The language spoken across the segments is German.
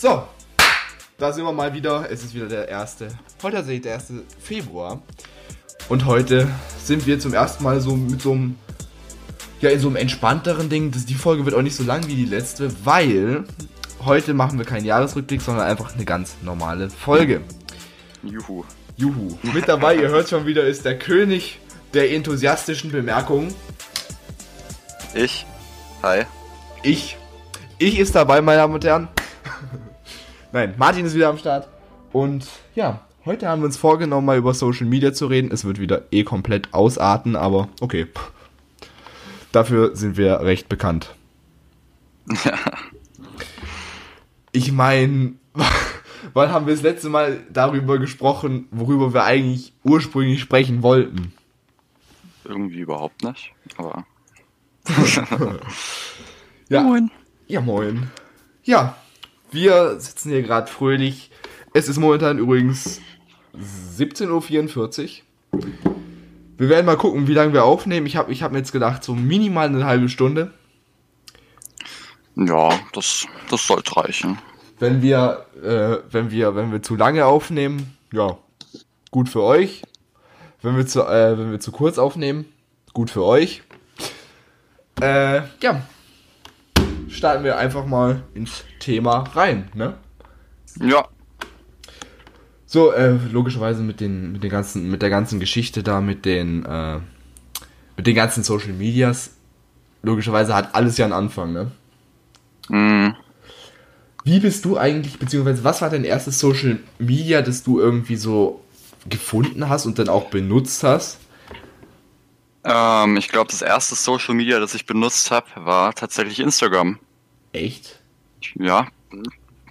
So, da sind wir mal wieder. Es ist wieder der erste. Heute tatsächlich der 1. Februar. Und heute sind wir zum ersten Mal so mit so einem. Ja, in so einem entspannteren Ding. Das, die Folge wird auch nicht so lang wie die letzte, weil heute machen wir keinen Jahresrückblick, sondern einfach eine ganz normale Folge. Juhu. Juhu. Mit dabei, ihr hört schon wieder, ist der König der enthusiastischen Bemerkungen. Ich. Hi. Ich. Ich ist dabei, meine Damen und Herren. Nein, Martin ist wieder am Start. Und ja, heute haben wir uns vorgenommen, mal über Social Media zu reden. Es wird wieder eh komplett ausarten, aber okay. Dafür sind wir recht bekannt. Ich meine, wann haben wir das letzte Mal darüber gesprochen, worüber wir eigentlich ursprünglich sprechen wollten? Irgendwie überhaupt nicht, aber. Ja. Moin. Ja, moin. Ja, wir sitzen hier gerade fröhlich. Es ist momentan übrigens 17.44 Uhr. Wir werden mal gucken, wie lange wir aufnehmen. Ich habe ich hab mir jetzt gedacht, so minimal eine halbe Stunde. Ja, das, das sollte reichen. Wenn wir, äh, wenn wir, wenn wir zu lange aufnehmen, ja, gut für euch. Wenn wir zu, äh, wenn wir zu kurz aufnehmen, gut für euch. Äh, ja, starten wir einfach mal ins Thema rein, ne? Ja. So, äh, logischerweise mit den, mit den ganzen, mit der ganzen Geschichte da, mit den, äh, mit den ganzen Social Medias. Logischerweise hat alles ja einen Anfang, ne? Mm. Wie bist du eigentlich, beziehungsweise was war dein erstes Social Media, das du irgendwie so gefunden hast und dann auch benutzt hast? Ähm, ich glaube, das erste Social Media, das ich benutzt habe, war tatsächlich Instagram. Echt? Ja,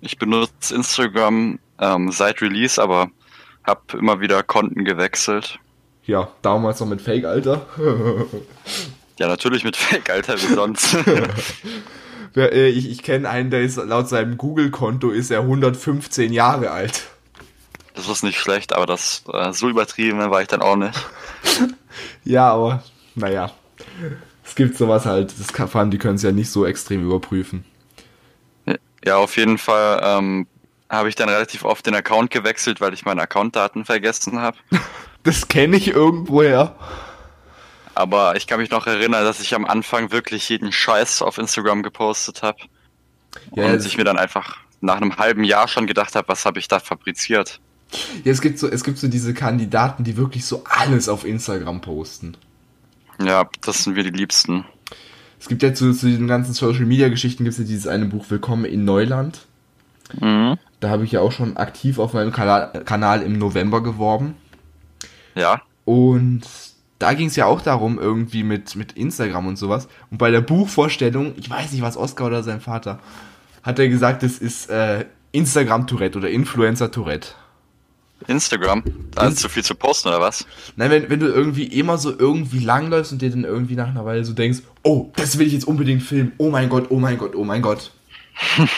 ich benutze Instagram ähm, seit Release, aber habe immer wieder Konten gewechselt. Ja, damals noch mit Fake, Alter. ja, natürlich mit Fake, Alter, wie sonst. äh, ich ich kenne einen, der ist laut seinem Google-Konto ist er 115 Jahre alt. Das ist nicht schlecht, aber das äh, so übertrieben war ich dann auch nicht. ja, aber naja. Es gibt sowas halt, das kann, vor allem, die können es ja nicht so extrem überprüfen. Ja, auf jeden Fall ähm, habe ich dann relativ oft den Account gewechselt, weil ich meine Accountdaten vergessen habe. Das kenne ich irgendwoher. Aber ich kann mich noch erinnern, dass ich am Anfang wirklich jeden Scheiß auf Instagram gepostet habe. Ja, und ich mir dann einfach nach einem halben Jahr schon gedacht habe, was habe ich da fabriziert. Ja, es gibt so, es gibt so diese Kandidaten, die wirklich so alles auf Instagram posten. Ja, das sind wir die Liebsten. Es gibt ja zu, zu diesen ganzen Social Media Geschichten gibt es ja dieses eine Buch Willkommen in Neuland. Mhm. Da habe ich ja auch schon aktiv auf meinem Kanal, Kanal im November geworben. Ja. Und da ging es ja auch darum, irgendwie mit, mit Instagram und sowas. Und bei der Buchvorstellung, ich weiß nicht, was Oscar oder sein Vater, hat er gesagt, es ist äh, Instagram-Tourette oder Influencer-Tourette. Instagram? Da ist zu viel zu posten, oder was? Nein, wenn, wenn du irgendwie immer so irgendwie langläufst und dir dann irgendwie nach einer Weile so denkst, oh, das will ich jetzt unbedingt filmen, oh mein Gott, oh mein Gott, oh mein Gott.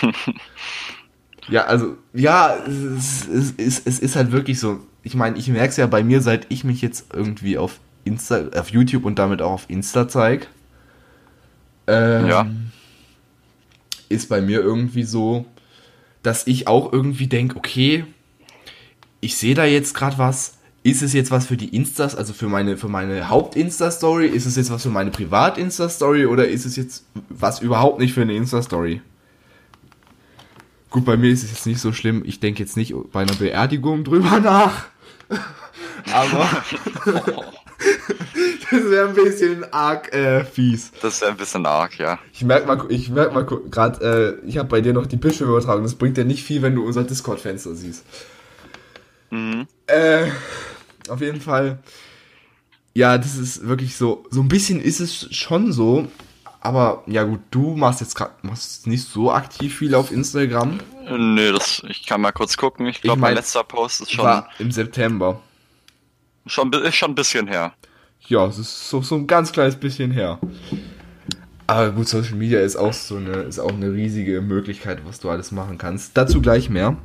ja, also, ja, es, es, es, es ist halt wirklich so. Ich meine, ich merke es ja bei mir, seit ich mich jetzt irgendwie auf Insta, auf YouTube und damit auch auf Insta zeige. Ähm, ja. Ist bei mir irgendwie so, dass ich auch irgendwie denke, okay, ich sehe da jetzt gerade was. Ist es jetzt was für die Instas, also für meine, für meine Haupt-Insta-Story? Ist es jetzt was für meine Privat-Insta-Story oder ist es jetzt was überhaupt nicht für eine Insta-Story? Gut, bei mir ist es jetzt nicht so schlimm. Ich denke jetzt nicht bei einer Beerdigung drüber nach. Aber das wäre ein bisschen arg äh, fies. Das wäre ein bisschen arg, ja. Ich merke mal, ich merk mal gerade, äh, ich habe bei dir noch die Bildschirmübertragung. Das bringt dir nicht viel, wenn du unser Discord-Fenster siehst. Mhm. Äh, auf jeden Fall. Ja, das ist wirklich so. So ein bisschen ist es schon so. Aber ja gut, du machst jetzt grad, machst nicht so aktiv viel auf Instagram. Nö, das, ich kann mal kurz gucken. Ich glaube, ich mein, mein letzter Post ist schon. War im September. Schon, ist schon ein bisschen her. Ja, es ist so, so ein ganz kleines bisschen her. Aber gut, Social Media ist auch so eine, ist auch eine riesige Möglichkeit, was du alles machen kannst. Dazu gleich mehr.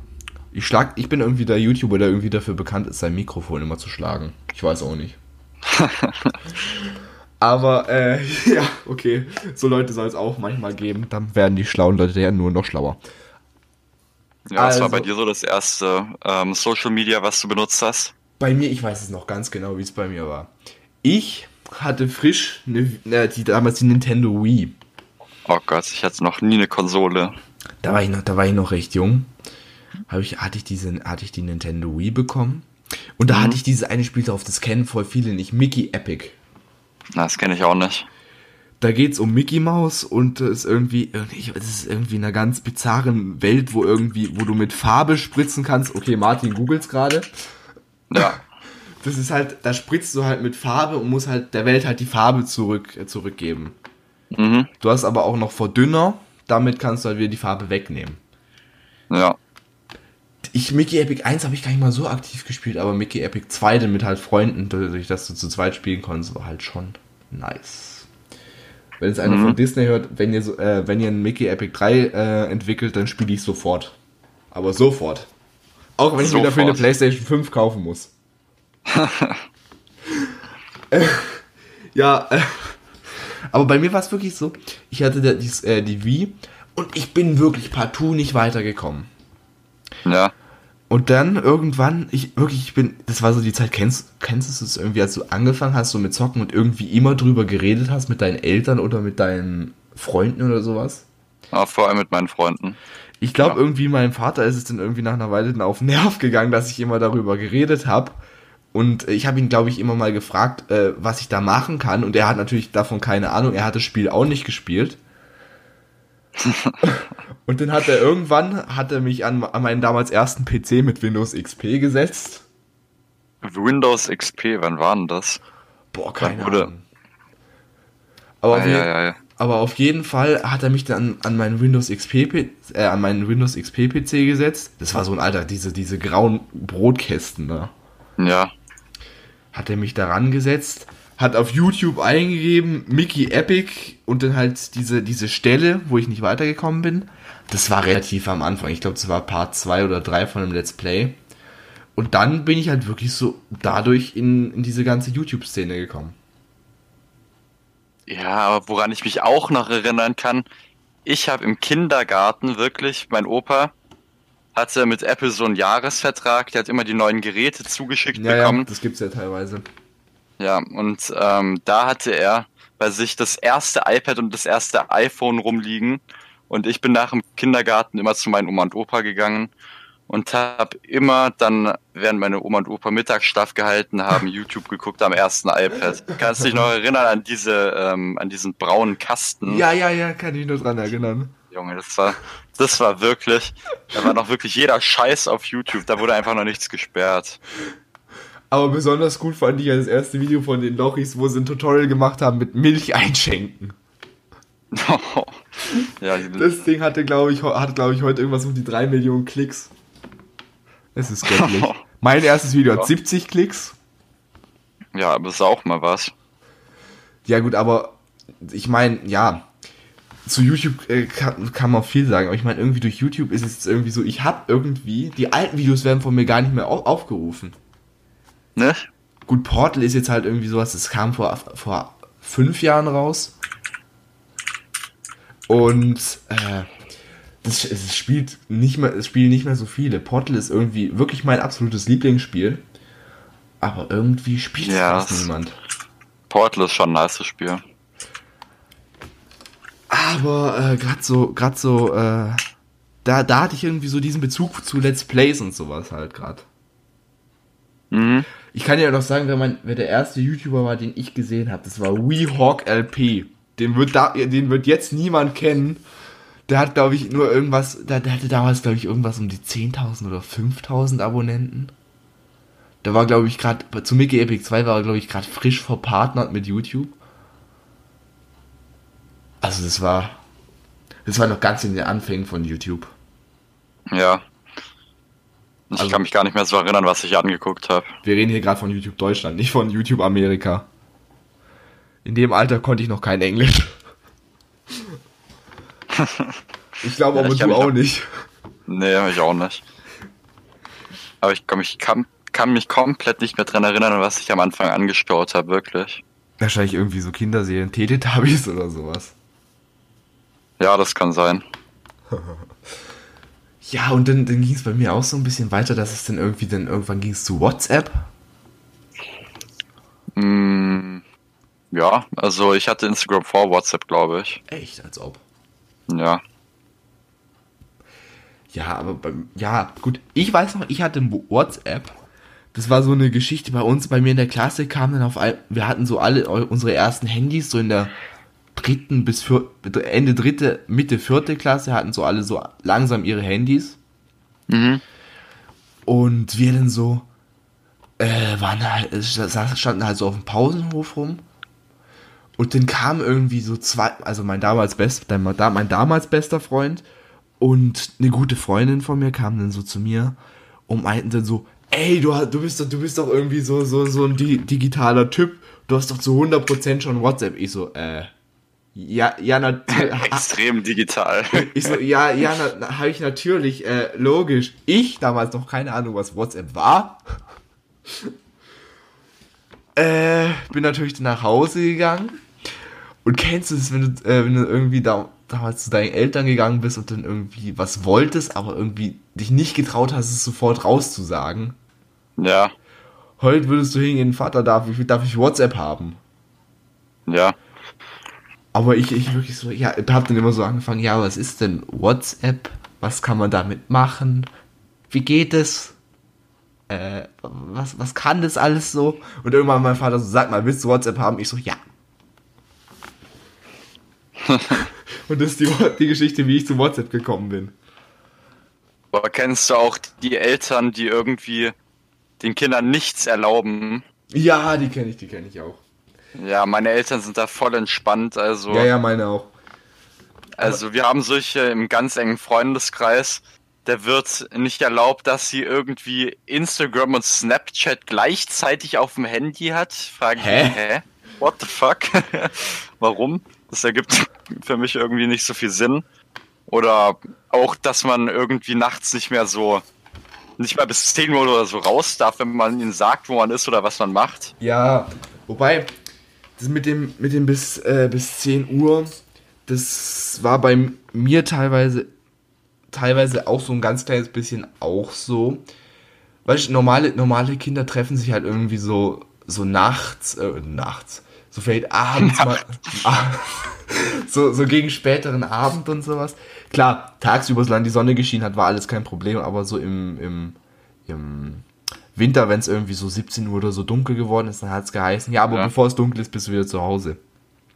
Ich schlag, ich bin irgendwie der YouTuber, der irgendwie dafür bekannt ist, sein Mikrofon immer zu schlagen. Ich weiß auch nicht. Aber, äh, ja, okay. So Leute soll es auch manchmal geben. Dann werden die schlauen Leute ja nur noch schlauer. Ja, also, was war bei dir so das erste ähm, Social Media, was du benutzt hast? Bei mir, ich weiß es noch ganz genau, wie es bei mir war. Ich hatte frisch eine, äh, die, damals die Nintendo Wii. Oh Gott, ich hatte noch nie eine Konsole. Da war ich noch, da war ich noch recht jung. Hab ich, hatte, ich diese, hatte ich die Nintendo Wii bekommen. Und da mhm. hatte ich dieses eine Spiel drauf, das kennen voll viele nicht, Mickey Epic. Na, das kenne ich auch nicht. Da geht's um Mickey Mouse und es ist irgendwie, es ist irgendwie in einer ganz bizarren Welt, wo irgendwie, wo du mit Farbe spritzen kannst. Okay, Martin googelt's gerade. Ja. Das ist halt, da spritzt du halt mit Farbe und musst halt der Welt halt die Farbe zurück, äh, zurückgeben. Mhm. Du hast aber auch noch Verdünner, damit kannst du halt wieder die Farbe wegnehmen. Ja. Ich, Mickey Epic 1 habe ich gar nicht mal so aktiv gespielt, aber Mickey Epic 2 dann mit halt Freunden, dadurch, dass du zu zweit spielen konntest, war halt schon nice. Wenn es einer mhm. von Disney hört, wenn ihr, so, äh, wenn ihr ein Mickey Epic 3 äh, entwickelt, dann spiele ich sofort. Aber sofort. Auch wenn ich mir dafür eine PlayStation 5 kaufen muss. äh, ja, äh, aber bei mir war es wirklich so, ich hatte da, die, äh, die Wii und ich bin wirklich partout nicht weitergekommen. Ja. Und dann irgendwann, ich wirklich, ich bin, das war so die Zeit, kennst, kennst du es irgendwie, als du angefangen hast, so mit Zocken und irgendwie immer drüber geredet hast mit deinen Eltern oder mit deinen Freunden oder sowas? Ja, vor allem mit meinen Freunden. Ich glaube, ja. irgendwie meinem Vater ist es dann irgendwie nach einer Weile dann auf Nerv gegangen, dass ich immer darüber geredet habe. Und ich habe ihn, glaube ich, immer mal gefragt, äh, was ich da machen kann. Und er hat natürlich davon keine Ahnung. Er hat das Spiel auch nicht gespielt. und dann hat er irgendwann, hat er mich an, an meinen damals ersten PC mit Windows XP gesetzt. Windows XP, wann war denn das? Boah, keine Ahnung. Aber, ah, auf ja, ja, ja. aber auf jeden Fall hat er mich dann an meinen Windows XP, äh, an meinen Windows XP PC gesetzt. Das war so ein alter, diese, diese grauen Brotkästen da. Ja hat er mich daran gesetzt, hat auf YouTube eingegeben, Mickey Epic und dann halt diese, diese Stelle, wo ich nicht weitergekommen bin. Das war relativ am Anfang. Ich glaube, das war Part 2 oder 3 von dem Let's Play. Und dann bin ich halt wirklich so dadurch in, in diese ganze YouTube-Szene gekommen. Ja, aber woran ich mich auch noch erinnern kann, ich habe im Kindergarten wirklich, mein Opa, hatte mit Apple so einen Jahresvertrag, der hat immer die neuen Geräte zugeschickt ja, bekommen. Ja, das gibt's ja teilweise. Ja, und ähm, da hatte er bei sich das erste iPad und das erste iPhone rumliegen. Und ich bin nach dem Kindergarten immer zu meinen Oma und Opa gegangen und habe immer dann, während meine Oma und Opa Mittagsschlaf gehalten haben, YouTube geguckt am ersten iPad. Kannst du dich noch erinnern an diese, ähm, an diesen braunen Kasten? Ja, ja, ja, kann ich nur dran erinnern. Junge, das war, das war wirklich, da war noch wirklich jeder Scheiß auf YouTube, da wurde einfach noch nichts gesperrt. Aber besonders gut fand ich ja das erste Video von den Lochis, wo sie ein Tutorial gemacht haben mit Milch einschenken. ja, das Ding hatte, glaube ich, hatte, glaube ich, heute irgendwas um die 3 Millionen Klicks. Es ist göttlich. mein erstes Video ja. hat 70 Klicks. Ja, aber ist auch mal was. Ja, gut, aber ich meine, ja, zu YouTube äh, kann, kann man viel sagen, aber ich meine, irgendwie durch YouTube ist es irgendwie so, ich habe irgendwie, die alten Videos werden von mir gar nicht mehr auf, aufgerufen. Ne? Gut, Portal ist jetzt halt irgendwie sowas, das kam vor, vor fünf Jahren raus. Und äh, das, es spielt nicht mehr, es spielen nicht mehr so viele. Portal ist irgendwie wirklich mein absolutes Lieblingsspiel. Aber irgendwie spielt ja, es niemand. Portal ist schon ein nice Spiel. Aber äh, gerade so, gerade so, äh, da, da hatte ich irgendwie so diesen Bezug zu Let's Plays und sowas halt gerade. Mhm. Ich kann ja noch sagen, wer, mein, wer der erste YouTuber war, den ich gesehen habe, das war WeHawk LP. Den wird, da, den wird jetzt niemand kennen. Der hat, glaube ich, nur irgendwas, der, der hatte damals, glaube ich, irgendwas um die 10.000 oder 5.000 Abonnenten. Da war, glaube ich, gerade, zu Mickey Epic 2 war er, glaube ich, gerade frisch verpartnert mit YouTube. Also das war, das war noch ganz in den Anfängen von YouTube. Ja. Ich also, kann mich gar nicht mehr so erinnern, was ich angeguckt habe. Wir reden hier gerade von YouTube Deutschland, nicht von YouTube Amerika. In dem Alter konnte ich noch kein Englisch. ich glaube aber ja, du auch nicht. Nee, ich auch nicht. Aber ich, komm, ich kann, kann mich komplett nicht mehr dran erinnern, was ich am Anfang angeschaut habe, wirklich. Wahrscheinlich irgendwie so Kinderserien, Teletubbies oder sowas. Ja, das kann sein. Ja, und dann, dann ging es bei mir auch so ein bisschen weiter, dass es dann irgendwie dann irgendwann ging es zu WhatsApp. Mm, ja, also ich hatte Instagram vor WhatsApp, glaube ich. Echt, als ob. Ja. Ja, aber beim, ja, gut. Ich weiß noch, ich hatte WhatsApp. Das war so eine Geschichte bei uns, bei mir in der Klasse kam dann auf all, wir hatten so alle unsere ersten Handys, so in der dritten bis vier, Ende dritte, Mitte vierte Klasse hatten so alle so langsam ihre Handys. Mhm. Und wir dann so, äh, waren halt, standen halt so auf dem Pausenhof rum. Und dann kam irgendwie so zwei, also mein damals best, mein damals bester Freund und eine gute Freundin von mir kam dann so zu mir und meinten dann so, ey, du, du bist doch, du bist doch irgendwie so, so, so ein digitaler Typ. Du hast doch zu 100% schon WhatsApp. Ich so, äh, ja, ja, natürlich. Extrem digital. Ich so, ja, ja, habe ich natürlich, äh, logisch. Ich damals noch keine Ahnung, was WhatsApp war. äh, bin natürlich nach Hause gegangen. Und kennst du das, wenn du, äh, wenn du irgendwie da, damals zu deinen Eltern gegangen bist und dann irgendwie was wolltest, aber irgendwie dich nicht getraut hast, es sofort rauszusagen? Ja. Heute würdest du hingehen, Vater, darf ich, darf ich WhatsApp haben? Ja. Aber ich, ich wirklich so, ja, hab dann immer so angefangen, ja, was ist denn WhatsApp? Was kann man damit machen? Wie geht es? Äh, was, was kann das alles so? Und irgendwann mein Vater so, sag mal, willst du WhatsApp haben? Ich so, ja. Und das ist die, die Geschichte, wie ich zu WhatsApp gekommen bin. Aber kennst du auch die Eltern, die irgendwie den Kindern nichts erlauben? Ja, die kenne ich, die kenne ich auch. Ja, meine Eltern sind da voll entspannt, also. Ja, ja, meine auch. Also wir haben solche im ganz engen Freundeskreis, der wird nicht erlaubt, dass sie irgendwie Instagram und Snapchat gleichzeitig auf dem Handy hat. Frage ich, hä? hä? What the fuck? Warum? Das ergibt für mich irgendwie nicht so viel Sinn. Oder auch, dass man irgendwie nachts nicht mehr so, nicht mal bis 10 Uhr oder so raus darf, wenn man ihnen sagt, wo man ist oder was man macht. Ja, wobei, das mit dem, mit dem bis, äh, bis 10 Uhr, das war bei mir teilweise, teilweise auch so ein ganz kleines bisschen auch so. Weißt du, normale, normale Kinder treffen sich halt irgendwie so, so nachts, äh, nachts, so vielleicht abends mal, so, so gegen späteren Abend und sowas. Klar, tagsüber, solange die Sonne geschienen hat, war alles kein Problem, aber so im, im, im Winter, wenn es irgendwie so 17 Uhr oder so dunkel geworden ist, dann hat es geheißen, ja, aber ja. bevor es dunkel ist, bist du wieder zu Hause.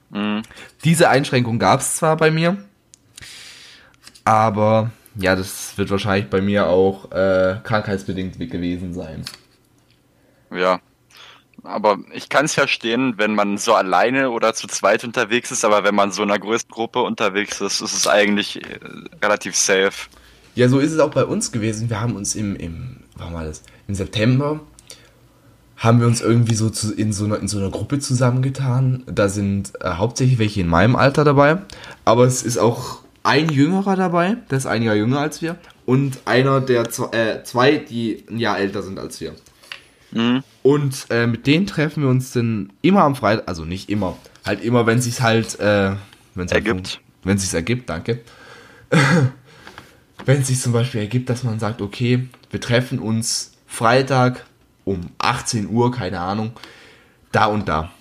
Mhm. Diese Einschränkung gab es zwar bei mir, aber ja, das wird wahrscheinlich bei mir auch äh, krankheitsbedingt gewesen sein. Ja, aber ich kann es verstehen, wenn man so alleine oder zu zweit unterwegs ist, aber wenn man so in einer größeren Gruppe unterwegs ist, ist es eigentlich äh, relativ safe. Ja, so ist es auch bei uns gewesen. Wir haben uns im, im, war mal das, im September haben wir uns irgendwie so zu, in, so einer, in so einer Gruppe zusammengetan. Da sind äh, hauptsächlich welche in meinem Alter dabei, aber es ist auch ein Jüngerer dabei, der ist ein Jahr jünger als wir, und einer der äh, zwei, die ein Jahr älter sind als wir. Mhm. Und äh, mit denen treffen wir uns dann immer am Freitag, also nicht immer, halt immer, wenn sich's halt, äh, wenn's halt ergibt. Halt, wenn sich's ergibt, danke. wenn es sich zum Beispiel ergibt, dass man sagt, okay, wir treffen uns Freitag um 18 Uhr, keine Ahnung, da und da.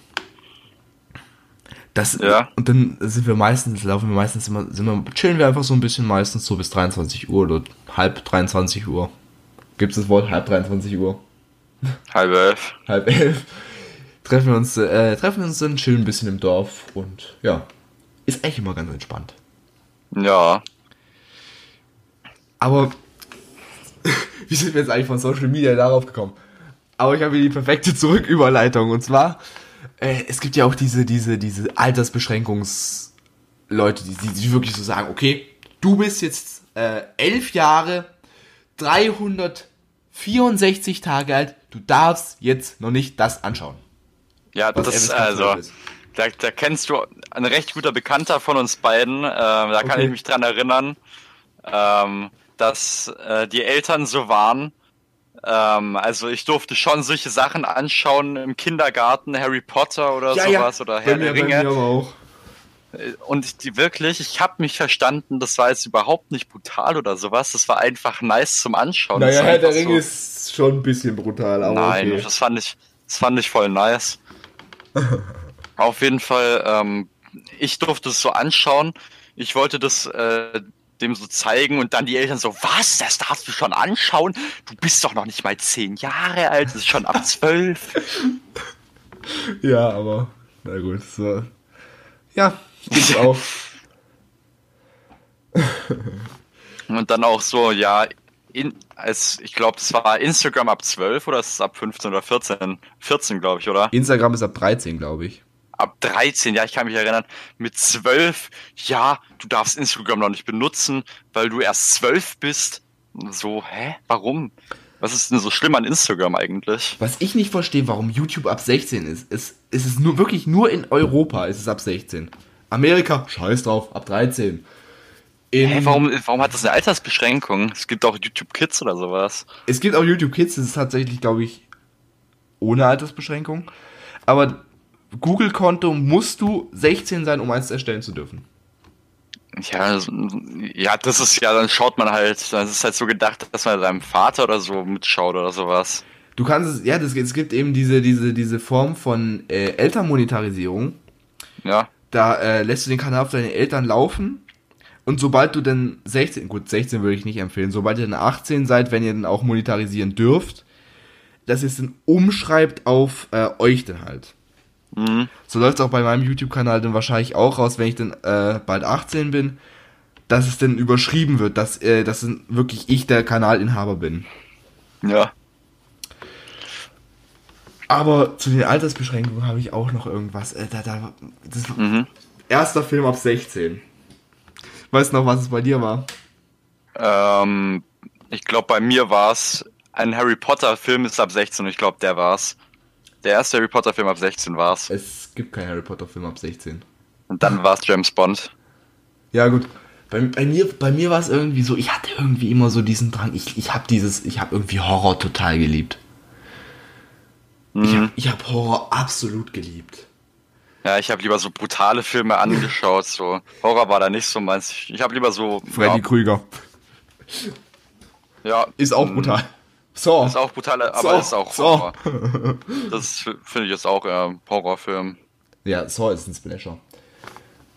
Das, ja. Und dann sind wir meistens, laufen wir meistens immer, sind wir, chillen wir einfach so ein bisschen meistens so bis 23 Uhr oder halb 23 Uhr. Gibt es das Wort halb 23 Uhr? Halb elf. Halb elf. Treffen wir uns, äh, treffen wir uns dann, chillen ein bisschen im Dorf und ja, ist echt immer ganz entspannt. Ja. Aber wie sind wir jetzt eigentlich von Social Media darauf gekommen? Aber ich habe hier die perfekte Zurücküberleitung und zwar, äh, es gibt ja auch diese, diese, diese Altersbeschränkungsleute, die, die, die wirklich so sagen, okay, du bist jetzt äh, elf Jahre, 364 Tage alt, du darfst jetzt noch nicht das anschauen. Ja, das ist also. Da, da, kennst du ein recht guter Bekannter von uns beiden. Äh, da kann okay. ich mich dran erinnern, ähm, dass äh, die Eltern so waren. Ähm, also ich durfte schon solche Sachen anschauen im Kindergarten, Harry Potter oder ja, sowas ja. oder Herr der Ringe. Und die wirklich, ich habe mich verstanden, das war jetzt überhaupt nicht brutal oder sowas. Das war einfach nice zum Anschauen. Naja, Herr der Ring so, ist schon ein bisschen brutal, aber. Nein, okay. das fand ich, das fand ich voll nice. Auf jeden Fall, ähm, ich durfte es so anschauen. Ich wollte das äh, dem so zeigen und dann die Eltern so, was, das darfst du schon anschauen? Du bist doch noch nicht mal zehn Jahre alt, das ist schon ab zwölf. ja, aber, na gut, so. Ja, gibt's auch. und dann auch so, ja, in, als, ich glaube, es war Instagram ab 12 oder ist es ab 15 oder 14? 14, glaube ich, oder? Instagram ist ab 13, glaube ich ab 13, ja, ich kann mich erinnern, mit 12, ja, du darfst Instagram noch nicht benutzen, weil du erst 12 bist. So, hä? Warum? Was ist denn so schlimm an Instagram eigentlich? Was ich nicht verstehe, warum YouTube ab 16 ist, ist, ist es nur wirklich nur in Europa ist es ab 16. Amerika, scheiß drauf, ab 13. In, Hä, warum, warum hat das eine Altersbeschränkung? Es gibt auch YouTube Kids oder sowas. Es gibt auch YouTube Kids, das ist tatsächlich, glaube ich, ohne Altersbeschränkung. Aber Google-Konto musst du 16 sein, um eins erstellen zu dürfen. Ja, ja, das ist ja, dann schaut man halt, das ist halt so gedacht, dass man seinem Vater oder so mitschaut oder sowas. Du kannst es, ja, das, es gibt eben diese, diese, diese Form von äh, Elternmonetarisierung. Ja. Da äh, lässt du den Kanal auf deine Eltern laufen und sobald du dann 16, gut, 16 würde ich nicht empfehlen, sobald ihr dann 18 seid, wenn ihr dann auch monetarisieren dürft, dass ihr es dann umschreibt auf äh, euch dann halt. Mhm. So läuft es auch bei meinem YouTube-Kanal dann wahrscheinlich auch raus, wenn ich dann äh, bald 18 bin, dass es dann überschrieben wird, dass, äh, dass wirklich ich der Kanalinhaber bin. Ja. Aber zu den Altersbeschränkungen habe ich auch noch irgendwas. Äh, da, da, das mhm. Erster Film ab 16. Weißt du noch, was es bei dir war? Ähm, ich glaube, bei mir war es ein Harry Potter-Film ist ab 16 und ich glaube, der war es. Der erste Harry Potter Film ab 16 war's. Es gibt keinen Harry Potter Film ab 16. Und dann war es James Bond. Ja, gut. Bei, bei mir, bei mir war es irgendwie so, ich hatte irgendwie immer so diesen Drang, ich, ich habe dieses, ich habe irgendwie Horror total geliebt. Mhm. Ich habe ich hab Horror absolut geliebt. Ja, ich habe lieber so brutale Filme angeschaut, so. Horror war da nicht so meins. Ich habe lieber so. Freddy ja, Krüger. Ja. Ist auch brutal. So. Ist auch brutal, aber so. ist auch Horror. So. das finde ich jetzt auch äh, Horrorfilm. Ja, Saw ist ein Splasher.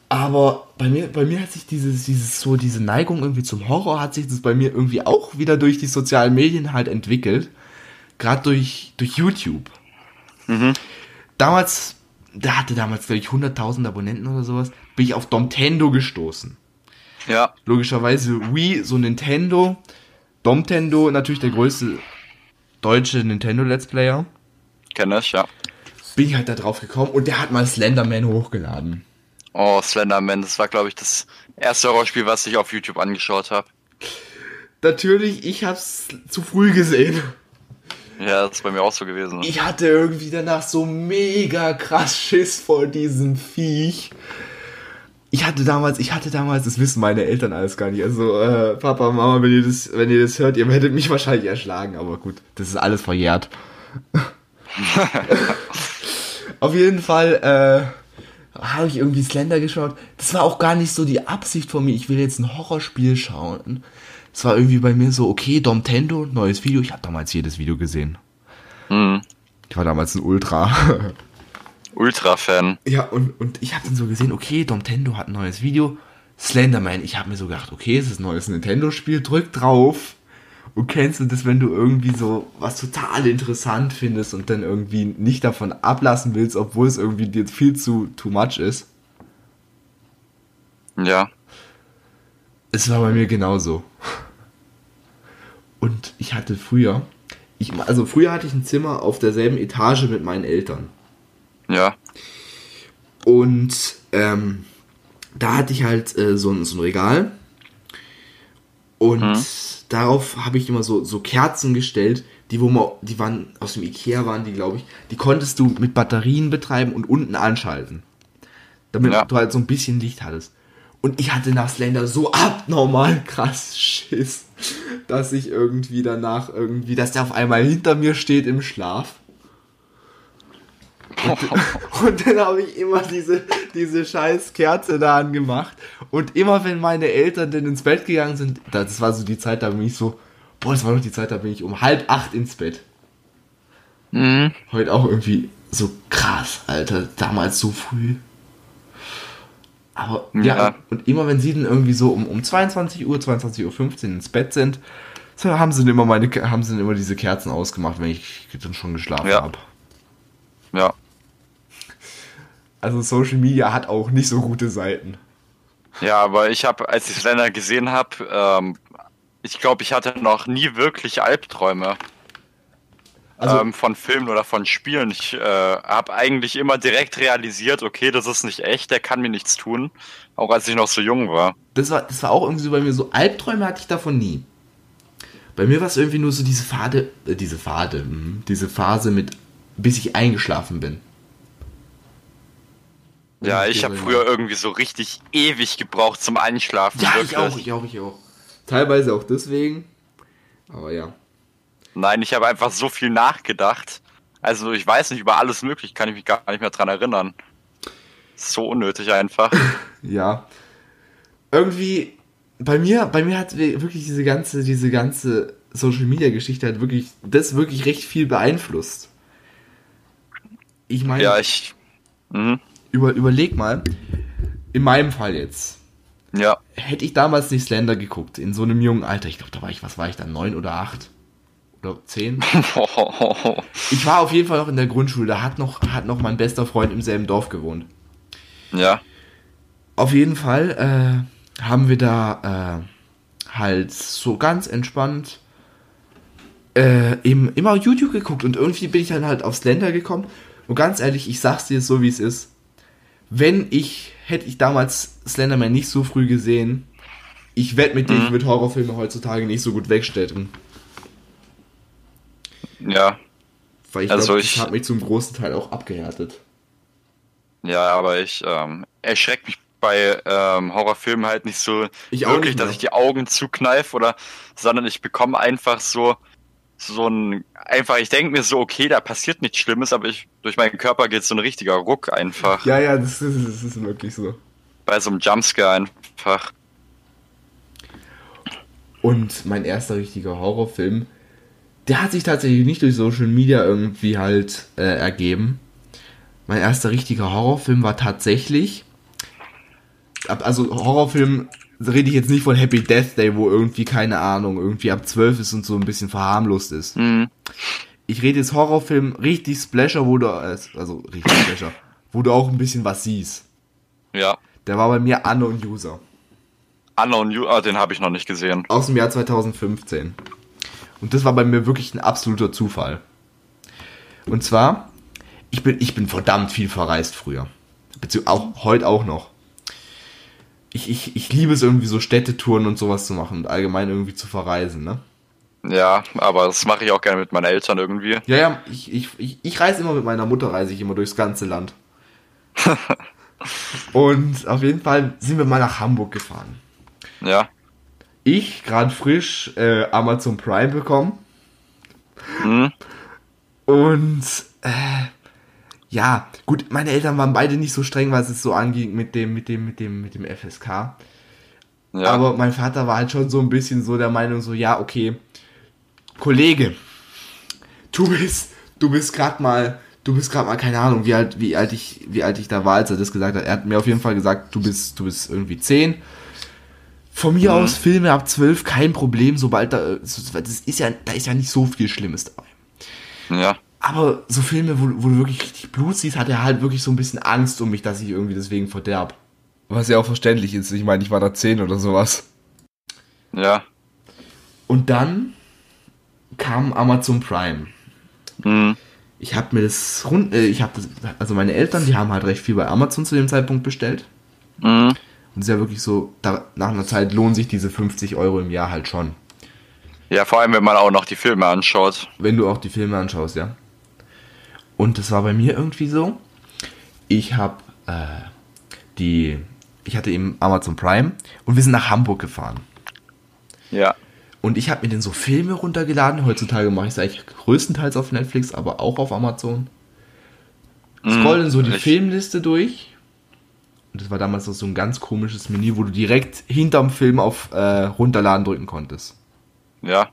Aber bei mir, bei mir hat sich dieses, dieses, so diese Neigung irgendwie zum Horror hat sich das bei mir irgendwie auch wieder durch die sozialen Medien halt entwickelt. Gerade durch, durch YouTube. Mhm. Damals, der hatte damals, glaube ich, 100.000 Abonnenten oder sowas, bin ich auf Domtendo gestoßen. Ja. Logischerweise Wii, so Nintendo, Domtendo, natürlich der größte deutsche Nintendo Let's Player. Kenn ich, ja. Bin ich halt da drauf gekommen und der hat mal Slenderman hochgeladen. Oh, Slenderman, das war, glaube ich, das erste Horrorspiel, was ich auf YouTube angeschaut habe. Natürlich, ich hab's zu früh gesehen. Ja, das ist bei mir auch so gewesen. Ich hatte irgendwie danach so mega krass Schiss vor diesem Viech ich hatte damals, ich hatte damals, das wissen meine Eltern alles gar nicht. Also, äh, Papa, Mama, wenn ihr das, wenn ihr das hört, ihr hättet mich wahrscheinlich erschlagen, aber gut, das ist alles verjährt. Auf jeden Fall, äh, habe ich irgendwie Slender geschaut. Das war auch gar nicht so die Absicht von mir, ich will jetzt ein Horrorspiel schauen. Es war irgendwie bei mir so, okay, Domtendo, neues Video. Ich habe damals jedes Video gesehen. Mhm. Ich war damals ein Ultra. Ultra-Fan. Ja, und, und ich habe dann so gesehen, okay, Nintendo hat ein neues Video. Slenderman, ich habe mir so gedacht, okay, es ist ein neues Nintendo-Spiel, drück drauf. Und kennst du das, wenn du irgendwie so was total interessant findest und dann irgendwie nicht davon ablassen willst, obwohl es irgendwie dir viel zu too much ist? Ja. Es war bei mir genauso. Und ich hatte früher, ich, also früher hatte ich ein Zimmer auf derselben Etage mit meinen Eltern. Ja. Und ähm, da hatte ich halt äh, so, ein, so ein Regal. Und hm. darauf habe ich immer so, so Kerzen gestellt, die wo man, die waren aus dem Ikea waren die, glaube ich, die konntest du mit Batterien betreiben und unten anschalten. Damit ja. du halt so ein bisschen Licht hattest. Und ich hatte nach Slender so abnormal krass Schiss, dass ich irgendwie danach irgendwie, dass der auf einmal hinter mir steht im Schlaf und dann habe ich immer diese, diese scheiß Kerze da angemacht. Und immer wenn meine Eltern dann ins Bett gegangen sind, das war so die Zeit, da bin ich so, boah, das war noch die Zeit, da bin ich um halb acht ins Bett. Mhm. Heute auch irgendwie so krass, Alter, damals so früh. Aber ja, Ja. und immer wenn sie dann irgendwie so um, um 22 Uhr, 22.15 Uhr ins Bett sind, so haben sie dann immer meine, haben sie dann immer diese Kerzen ausgemacht, wenn ich dann schon geschlafen Ja. habe. Ja. Also Social Media hat auch nicht so gute Seiten. Ja, aber ich habe, als ich Slender gesehen habe, ähm, ich glaube, ich hatte noch nie wirklich Albträume Also- ähm, von Filmen oder von Spielen. Ich äh, habe eigentlich immer direkt realisiert, okay, das ist nicht echt, der kann mir nichts tun, auch als ich noch so jung war. Das war, das war auch irgendwie so bei mir so, Albträume hatte ich davon nie. Bei mir war es irgendwie nur so diese Phase, äh, diese Phase, mhm, diese Phase mit, bis ich eingeschlafen bin. Ja, ich habe früher irgendwie so richtig ewig gebraucht zum Einschlafen. Ja, wirklich. ich auch, ich auch, ich auch. Teilweise auch deswegen. Aber ja. Nein, ich habe einfach so viel nachgedacht. Also ich weiß nicht, über alles möglich, kann ich mich gar nicht mehr dran erinnern. So unnötig einfach. Ja. Irgendwie, bei mir, bei mir hat wirklich diese ganze, diese ganze Social Media Geschichte hat wirklich, das wirklich recht viel beeinflusst. Ich meine, ja, ich. Mhm. über, überleg mal, in meinem Fall jetzt, Ja. hätte ich damals nicht Slender geguckt, in so einem jungen Alter, ich glaube, da war ich, was war ich dann, neun oder acht? Oder zehn? Ich war auf jeden Fall noch in der Grundschule, da hat noch, hat noch mein bester Freund im selben Dorf gewohnt. ja. Auf jeden Fall äh, haben wir da äh, halt so ganz entspannt äh, eben immer YouTube geguckt und irgendwie bin ich dann halt auf Slender gekommen. Und ganz ehrlich, ich sag's dir so, wie es ist. Wenn ich, hätte ich damals Slenderman nicht so früh gesehen, ich wette mit dir, ich würde Horrorfilme heutzutage nicht so gut wegstecken. Ja. Weil ich Also glaube, ich- das hat mich zum großen Teil auch abgehärtet. Ja, aber ich ähm, erschreckt mich bei ähm, Horrorfilmen halt nicht so Ich wirklich, nicht dass mehr. ich die Augen zukneife oder, sondern ich bekomme einfach so so ein einfach. Ich denke mir so, okay, da passiert nichts Schlimmes, aber ich durch meinen Körper geht so ein richtiger Ruck einfach Ja, ja, das ist, das ist wirklich so. bei so einem Jumpscare einfach. Und mein erster richtiger Horrorfilm, der hat sich tatsächlich nicht durch Social Media irgendwie halt äh, ergeben. Mein erster richtiger Horrorfilm war tatsächlich. Also Horrorfilm rede ich jetzt nicht von Happy Death Day, wo irgendwie, keine Ahnung, irgendwie ab 12 ist und so ein bisschen verharmlost ist. Mhm. Ich rede jetzt Horrorfilm richtig Splasher, wo du, also richtig Splasher, wo du auch ein bisschen was siehst. Ja. Der war bei mir Unknown User. Unknown You, ah, den habe ich noch nicht gesehen. aus dem Jahr 2015. Und das war bei mir wirklich ein absoluter Zufall. Und zwar, ich bin, ich bin verdammt viel verreist früher. Beziehungsweise auch heute auch noch. Ich, ich, ich liebe es irgendwie so Städtetouren und sowas zu machen und allgemein irgendwie zu verreisen, ne? Ja, aber das mache ich auch gerne mit meinen Eltern irgendwie. Ja, ja, ich, ich, ich, ich reise immer mit meiner Mutter, reise ich immer durchs ganze Land. und auf jeden Fall sind wir mal nach Hamburg gefahren. Ja. Ich, gerade frisch, äh, Amazon Prime bekommen. Mhm. Und äh, ja, gut, meine Eltern waren beide nicht so streng, was es so anging mit dem, mit dem, mit dem, mit dem FSK. Ja. Aber mein Vater war halt schon so ein bisschen so der Meinung, so, ja, okay, Kollege, du bist, du bist gerade mal, du bist gerade mal, keine Ahnung, wie alt, wie alt ich, wie alt ich da war, als er das gesagt hat. Er hat mir auf jeden Fall gesagt, du bist, du bist irgendwie zehn. Von mir aus Filme ab zwölf, kein Problem, sobald da, das ist ja, da ist ja nicht so viel Schlimmes dabei. ja. Aber so Filme, wo, wo du wirklich richtig Blut siehst, hat er halt wirklich so ein bisschen Angst um mich, dass ich irgendwie deswegen verderb. Was ja auch verständlich ist. Ich meine, ich war da 10 oder sowas. Ja. Und dann kam Amazon Prime. Mhm. Ich habe mir das rund, äh, ich habe also meine Eltern, die haben halt recht viel bei Amazon zu dem Zeitpunkt bestellt. Mhm. Und es ist ja wirklich so, da, nach einer Zeit lohnen sich diese 50 Euro im Jahr halt schon. Ja, vor allem, wenn man auch noch die Filme anschaut. Wenn du auch die Filme anschaust, ja. Und das war bei mir irgendwie so. Ich habe äh, die, ich hatte eben Amazon Prime und wir sind nach Hamburg gefahren. Ja. Und ich habe mir dann so Filme runtergeladen. Heutzutage mache ich es eigentlich größtenteils auf Netflix, aber auch auf Amazon. scrollen so die Filmliste durch. Und das war damals noch so ein ganz komisches Menü, wo du direkt hinterm Film auf äh, Runterladen drücken konntest. Ja.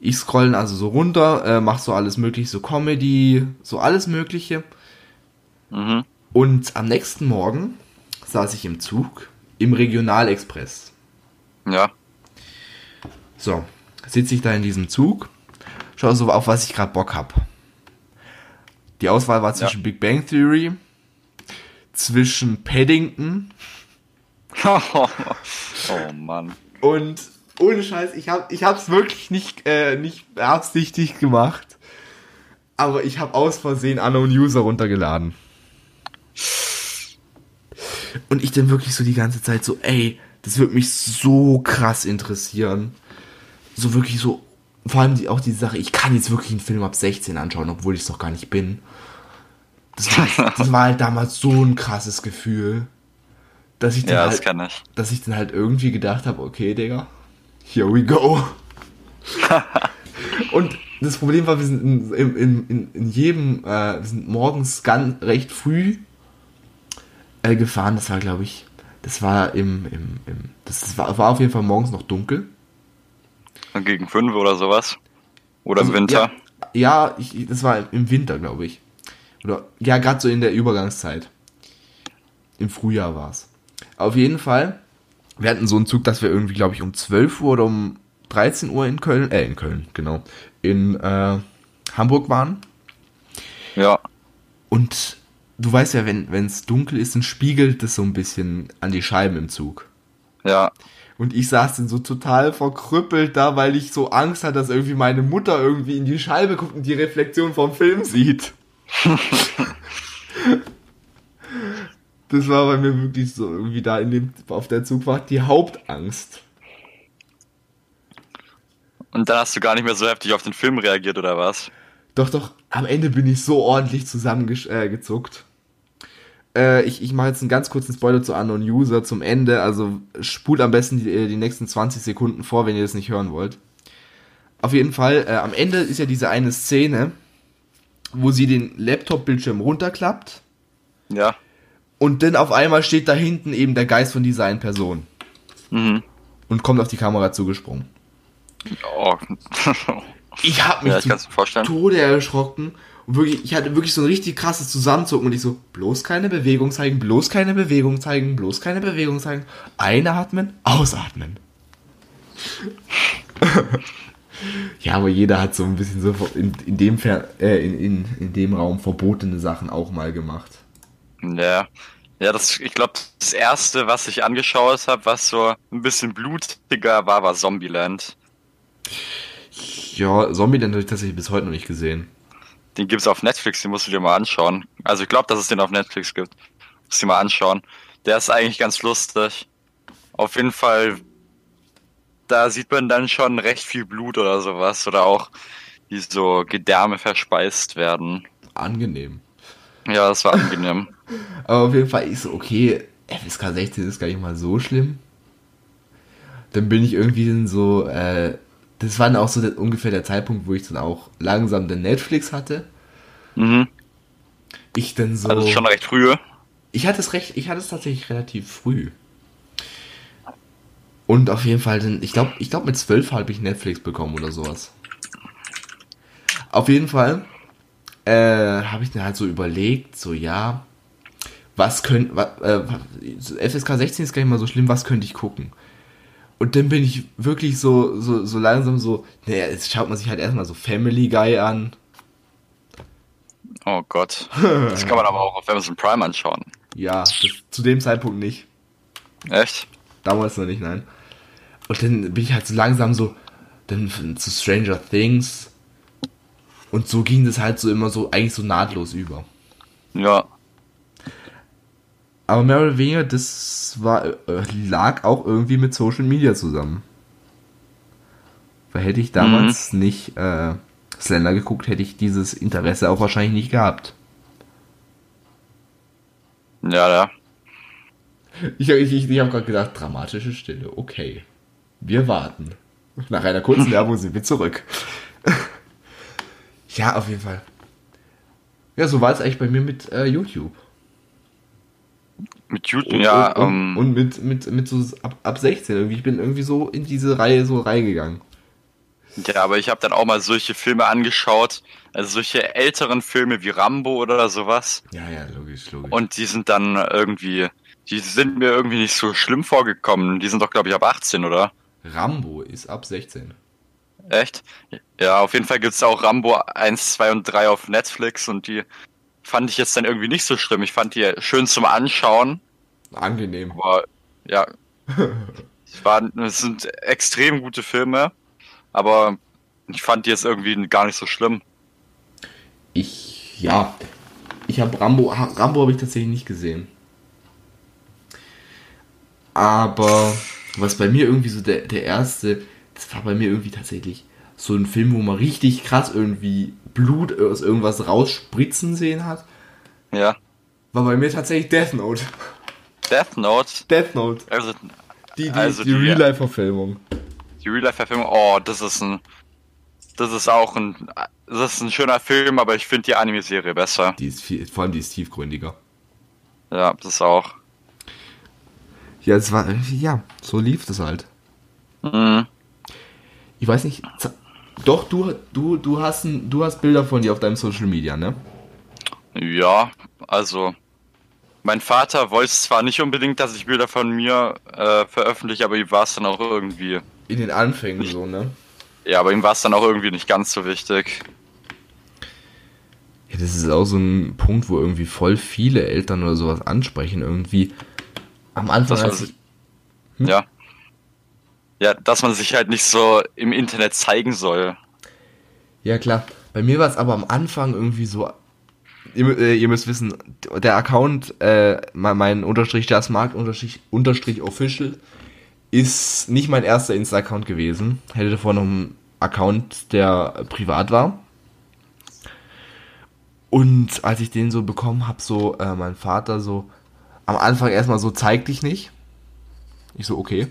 Ich scrollen also so runter, äh, mach so alles mögliche, so Comedy, so alles mögliche. Mhm. Und am nächsten Morgen saß ich im Zug im Regionalexpress. Ja. So, sitze ich da in diesem Zug, schau so auf, was ich gerade Bock hab. Die Auswahl war zwischen Big Bang Theory, zwischen Paddington oh Mann. und ohne Scheiß, ich hab, ich hab's wirklich nicht, äh, nicht beabsichtigt gemacht. Aber ich habe aus Versehen Unknown User runtergeladen. Und ich dann wirklich so die ganze Zeit so, ey, das wird mich so krass interessieren. So wirklich so, vor allem die, auch die Sache, ich kann jetzt wirklich einen Film ab 16 anschauen, obwohl ich es doch gar nicht bin. Das war, das war halt damals so ein krasses Gefühl, dass ich dann Ja, halt, ich. dass ich dann halt irgendwie gedacht habe, okay, Digga, here we go. Und das Problem war, wir sind in, in, in, in jedem, äh, wir sind morgens ganz recht früh äh, gefahren. Das war, glaube ich, das war im, im, im das, das war, war auf jeden Fall morgens noch dunkel. Gegen fünf oder sowas. Oder Also, im Winter. Ja, ja ich, das war im Winter, glaube ich. Oder ja, gerade so in der Übergangszeit. Im Frühjahr war es. Auf jeden Fall, wir hatten so einen Zug, dass wir irgendwie, glaube ich, um 12 Uhr oder um 13 Uhr in Köln, äh, in Köln, genau, in äh, Hamburg waren. Ja. Und du weißt ja, wenn es dunkel ist, dann spiegelt es so ein bisschen an die Scheiben im Zug. Ja. Und ich saß dann so total verkrüppelt da, weil ich so Angst hatte, dass irgendwie meine Mutter irgendwie in die Scheibe guckt und die Reflexion vom Film sieht. das war bei mir wirklich so irgendwie da in dem, auf der Zugfahrt die Hauptangst. Und dann hast du gar nicht mehr so heftig auf den Film reagiert, oder was? Doch, doch, am Ende bin ich so ordentlich zusammengezuckt. Äh, äh, ich ich mache jetzt einen ganz kurzen Spoiler zu Unknown User zum Ende. Also spult am besten die, die nächsten 20 Sekunden vor, wenn ihr das nicht hören wollt. Auf jeden Fall, äh, am Ende ist ja diese eine Szene, wo sie den Laptop-Bildschirm runterklappt Ja. und dann auf einmal steht da hinten eben der Geist von dieser einen Person Mhm. und kommt auf die Kamera zugesprungen. Oh. Ich habe mich ja, ich zu. Tode erschrocken. Und wirklich, ich hatte wirklich so ein richtig krasses Zusammenzucken und ich so, bloß keine Bewegung zeigen, bloß keine Bewegung zeigen, bloß keine Bewegung zeigen. Einatmen, ausatmen. ja, aber jeder hat so ein bisschen so in, in dem Fer äh, in, in, in dem Raum verbotene Sachen auch mal gemacht. Ja. Ja, das, ich glaube, das erste, was ich angeschaut habe, was so ein bisschen blutiger war, war Zombieland. Ja, Zombie den habe ich tatsächlich bis heute noch nicht gesehen. Den gibt's auf Netflix, den musst du dir mal anschauen. Also ich glaube, dass es den auf Netflix gibt. Musst du dir mal anschauen. Der ist eigentlich ganz lustig. Auf jeden Fall, da sieht man dann schon recht viel Blut oder sowas. Oder auch, wie so Gedärme verspeist werden. Angenehm. Ja, das war angenehm. Aber auf jeden Fall, ich so, okay, FSK 16 ist gar nicht mal so schlimm. Dann bin ich irgendwie dann so, äh, das war dann auch so der, ungefähr der Zeitpunkt, wo ich dann auch langsam den Netflix hatte. mhm. Ich dann so. Also schon recht früh. ich hatte es recht, ich hatte es tatsächlich relativ früh. Und auf jeden Fall dann, ich glaube, ich glaube mit zwölf habe ich Netflix bekommen oder sowas. Auf jeden Fall äh, habe ich dann halt so überlegt, so ja, was könnte, äh, FSK 16 ist gar nicht mal so schlimm, was könnte ich gucken? Und dann bin ich wirklich so, so, so langsam so, naja, jetzt schaut man sich halt erstmal so Family Guy an. Oh Gott. Das kann man aber auch auf Amazon Prime anschauen. Ja, das, zu dem Zeitpunkt nicht. Echt? Damals noch nicht, nein. Und dann bin ich halt so langsam so, dann zu Stranger Things. Und so ging das halt so immer so, eigentlich so nahtlos über. Ja. Aber mehr oder weniger, das war, äh, lag auch irgendwie mit Social Media zusammen. Weil hätte ich damals nicht äh, Slender geguckt, hätte ich dieses Interesse auch wahrscheinlich nicht gehabt. Ja, ja. Ich, ich, ich, ich habe gerade gedacht, dramatische Stille, okay. Wir warten. Nach einer kurzen Werbung sind wir zurück. ja, auf jeden Fall. Ja, so war es eigentlich bei mir mit äh, YouTube. Mit YouTube, ja. Und, ähm, und mit, mit, mit so ab, ab 16 irgendwie. Ich bin irgendwie so in diese Reihe so reingegangen. Ja, aber ich habe dann auch mal solche Filme angeschaut, also solche älteren Filme wie Rambo oder sowas. Ja, ja, logisch, logisch. Und die sind dann irgendwie, die sind mir irgendwie nicht so schlimm vorgekommen. Die sind doch, glaube ich, ab 18, oder? Rambo ist ab 16. Echt? Ja, auf jeden Fall gibt's auch Rambo 1, 2 und 3 auf Netflix und die fand ich jetzt dann irgendwie nicht so schlimm. Ich fand die schön zum Anschauen. Angenehm. Aber ja, es, waren, es sind extrem gute Filme, aber ich fand die jetzt irgendwie gar nicht so schlimm. Ich, ja, ich habe Rambo, Rambo habe ich tatsächlich nicht gesehen. Aber was bei mir irgendwie so der, der erste, das war bei mir irgendwie tatsächlich so ein Film, wo man richtig krass irgendwie Blut aus irgendwas rausspritzen sehen hat, Ja. war bei mir tatsächlich Death Note. Death Note, Death Note. also Die, die, Also die, die- Real-Life-Verfilmung. die Real-Life-Verfilmung, oh, das ist ein, das ist auch ein, das ist ein schöner Film, aber ich finde die Anime-Serie besser. Die ist viel, vor allem die ist tiefgründiger. Ja, das auch. Ja, es war, ja, so lief das halt. Mhm. Ich weiß nicht, doch, du, du, du hast, ein, du hast Bilder von dir auf deinem Social Media, ne? Ja, also mein Vater wollte zwar nicht unbedingt, dass ich Bilder von mir äh, veröffentliche, aber ihm war es dann auch irgendwie, In den Anfängen so, ne? ja, aber ihm war es dann auch irgendwie nicht ganz so wichtig. Ja, das ist auch so ein Punkt, wo irgendwie voll viele Eltern oder sowas ansprechen. Irgendwie am Anfang, Das war als so- ich, Ja. Ja, dass man sich halt nicht so im Internet zeigen soll. Ja, klar. Bei mir war es aber am Anfang irgendwie so. Ihr, äh, ihr müsst wissen, der Account, äh, mein, mein Unterstrich das Markt Unterstrich, Unterstrich Official, ist nicht mein erster Insta-Account gewesen. Hätte davor noch einen Account, der privat war. Und als ich den so bekommen habe, so äh, mein Vater so am Anfang erstmal so zeig dich nicht. Ich so okay.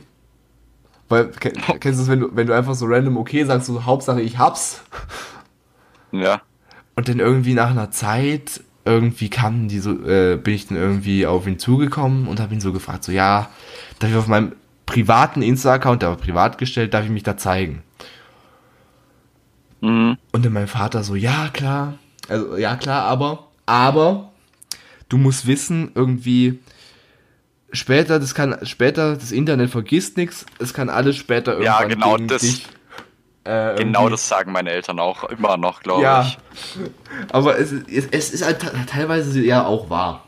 Weil ken- kennst du es, wenn du wenn du einfach so random okay sagst, so Hauptsache ich hab's. Ja. Und dann irgendwie nach einer Zeit, irgendwie kamen die so, äh, bin ich dann irgendwie auf ihn zugekommen und habe ihn so gefragt, so ja, darf ich auf meinem privaten Insta-Account, der war privat gestellt, darf ich mich da zeigen? Mhm. Und dann mein Vater so, ja klar, also ja klar, aber, aber du musst wissen, irgendwie später, das kann später, das Internet vergisst nichts, es kann alles später irgendwann genau gegen das- dich. Äh, Genau das sagen meine Eltern auch immer noch, glaube Ja, ich. aber es, ist- es, es ist halt te- teilweise ja auch wahr.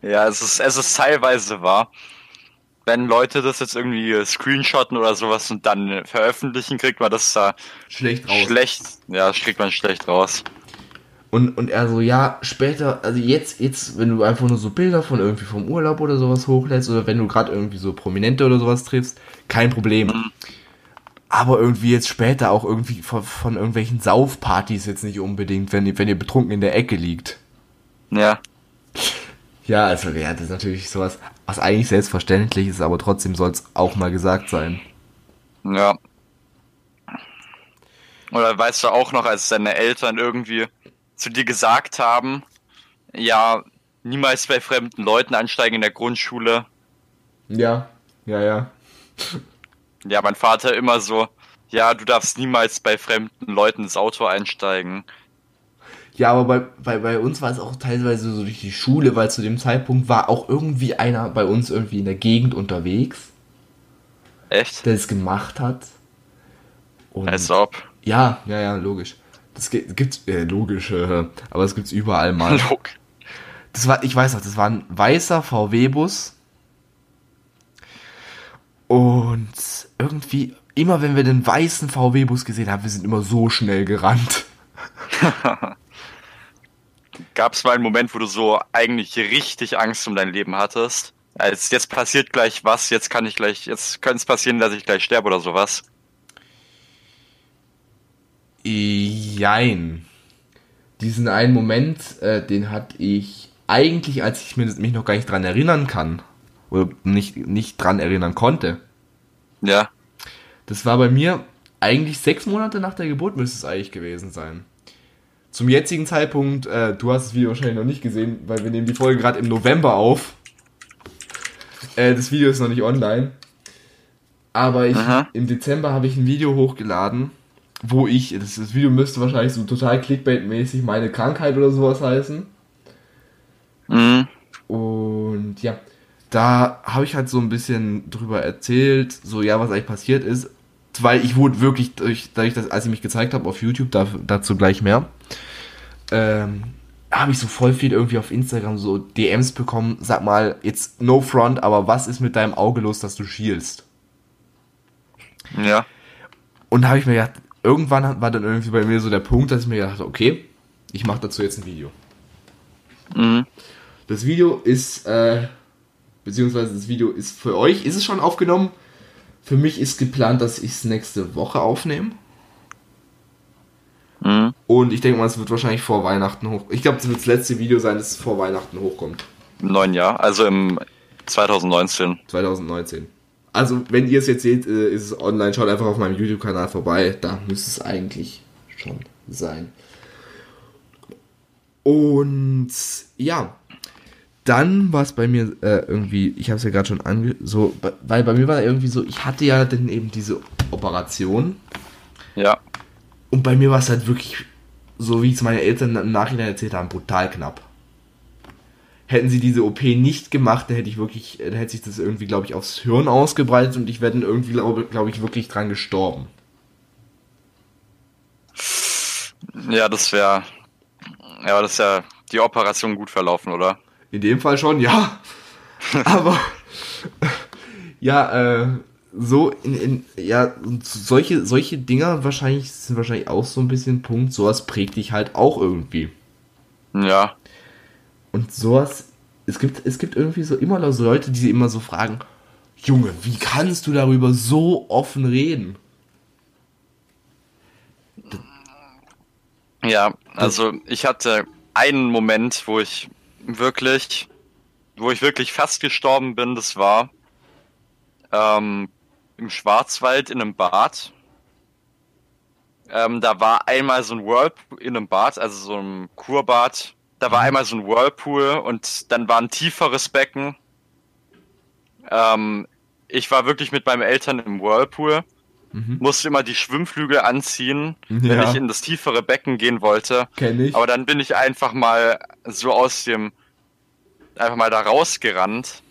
Ja, es ist, es ist teilweise wahr. Wenn Leute das jetzt irgendwie screenshotten oder sowas und dann veröffentlichen, kriegt man das da Schlecht raus. schlecht, ja, das kriegt man schlecht raus. Und, und er so, ja, später, also jetzt, jetzt, wenn du einfach nur so Bilder von irgendwie vom Urlaub oder sowas hochlädst oder wenn du gerade irgendwie so Prominente oder sowas triffst, kein Problem. Aber irgendwie jetzt später auch irgendwie von, von irgendwelchen Saufpartys jetzt nicht unbedingt, wenn, ihr- wenn ihr betrunken in der Ecke liegt. Ja. Ja, also ja, das ist natürlich sowas, was eigentlich selbstverständlich ist, aber trotzdem soll es auch mal gesagt sein. Ja. Oder weißt du auch noch, als deine Eltern irgendwie zu dir gesagt haben, ja, niemals bei fremden Leuten ansteigen in der Grundschule. Ja, ja, ja. Ja, mein Vater immer so, ja, du darfst niemals bei fremden Leuten ins Auto einsteigen. Ja, aber bei, bei, bei uns war es auch teilweise so durch die Schule, weil zu dem Zeitpunkt war auch irgendwie einer bei uns irgendwie in der Gegend unterwegs, Echt? der es gemacht hat. Und Als ob. ja, ja, ja, logisch. Das gi- gibt's, äh, logisch, äh, aber es gibt's überall mal. Log. Das war, ich weiß noch, das war ein weißer VW-Bus. Und irgendwie, immer wenn wir den weißen VW-Bus gesehen haben, wir sind immer so schnell gerannt. Gab es mal einen Moment, wo du so eigentlich richtig Angst um dein Leben hattest? Als jetzt passiert gleich was, jetzt kann ich gleich, jetzt könnte es passieren, dass ich gleich sterbe oder sowas. Jein. Diesen einen Moment, äh, den hatte ich eigentlich, als ich mich noch gar nicht dran erinnern kann, oder nicht, nicht dran erinnern konnte. Ja. Das war bei mir eigentlich sechs Monate nach der Geburt müsste es eigentlich gewesen sein. zum jetzigen Zeitpunkt, äh, du hast das Video wahrscheinlich noch nicht gesehen, weil wir nehmen die Folge gerade im November auf. Äh, das Video ist noch nicht online. Aber ich, im Dezember habe ich ein Video hochgeladen, wo ich, das, das Video müsste wahrscheinlich so total Clickbait-mäßig meine Krankheit oder sowas heißen. Mhm. Und ja, da habe ich halt so ein bisschen drüber erzählt, so ja, was eigentlich passiert ist. Weil ich wurde wirklich, durch, dadurch, dass, als ich mich gezeigt habe auf YouTube, da, dazu gleich mehr, ähm, habe ich so voll viel irgendwie auf Instagram so DMs bekommen. Sag mal, jetzt no front, aber was ist mit deinem Auge los, dass du schielst? Ja. Und da habe ich mir gedacht, irgendwann war dann irgendwie bei mir so der Punkt, dass ich mir gedacht habe, okay, ich mache dazu jetzt ein Video. Mhm. Das Video ist, äh, beziehungsweise das Video ist für euch, ist es schon aufgenommen. Für mich ist geplant, dass ich es nächste Woche aufnehme. Mhm. Und ich denke mal, es wird wahrscheinlich vor Weihnachten hoch. Ich glaube, es wird das letzte Video sein, das vor Weihnachten hochkommt. Im neuen Jahr, also im 2019. 2019. Also, wenn ihr es jetzt seht, äh, ist es online. Schaut einfach auf meinem YouTube-Kanal vorbei. Da müsste es eigentlich schon sein. Und ja, dann war es bei mir äh, irgendwie, ich habe es ja gerade schon ange... So, weil bei mir war irgendwie so, ich hatte ja dann eben diese Operation. Ja. Und bei mir war es halt wirklich, so wie es meine Eltern im Nachhinein erzählt haben, brutal knapp. Hätten sie diese OP nicht gemacht, dann hätte ich wirklich, dann hätte sich das irgendwie, glaube ich, aufs Hirn ausgebreitet und ich wäre dann irgendwie, glaube glaub ich, wirklich dran gestorben. Ja, das wäre. Ja, das ist ja die Operation gut verlaufen, oder? In dem Fall schon, ja. Aber ja, äh, so in, in ja, solche, solche Dinger wahrscheinlich sind wahrscheinlich auch so ein bisschen Punkt. Sowas prägt dich halt auch irgendwie. Ja. Und sowas, es gibt, es gibt irgendwie so immer noch so Leute, die immer so fragen, Junge, wie kannst du darüber so offen reden? Ja, also ich hatte einen Moment, wo ich wirklich, wo ich wirklich fast gestorben bin. Das war ähm, im Schwarzwald in einem Bad. Ähm, da war einmal so ein Whirlpool in einem Bad, also so ein Kurbad. Da war einmal so ein Whirlpool und dann war ein tieferes Becken. Ähm, ich war wirklich mit meinen Eltern im Whirlpool, musste immer die Schwimmflügel anziehen, wenn Ja. ich in das tiefere Becken gehen wollte. Kenn ich. Aber dann bin ich einfach mal so aus dem, einfach mal da rausgerannt,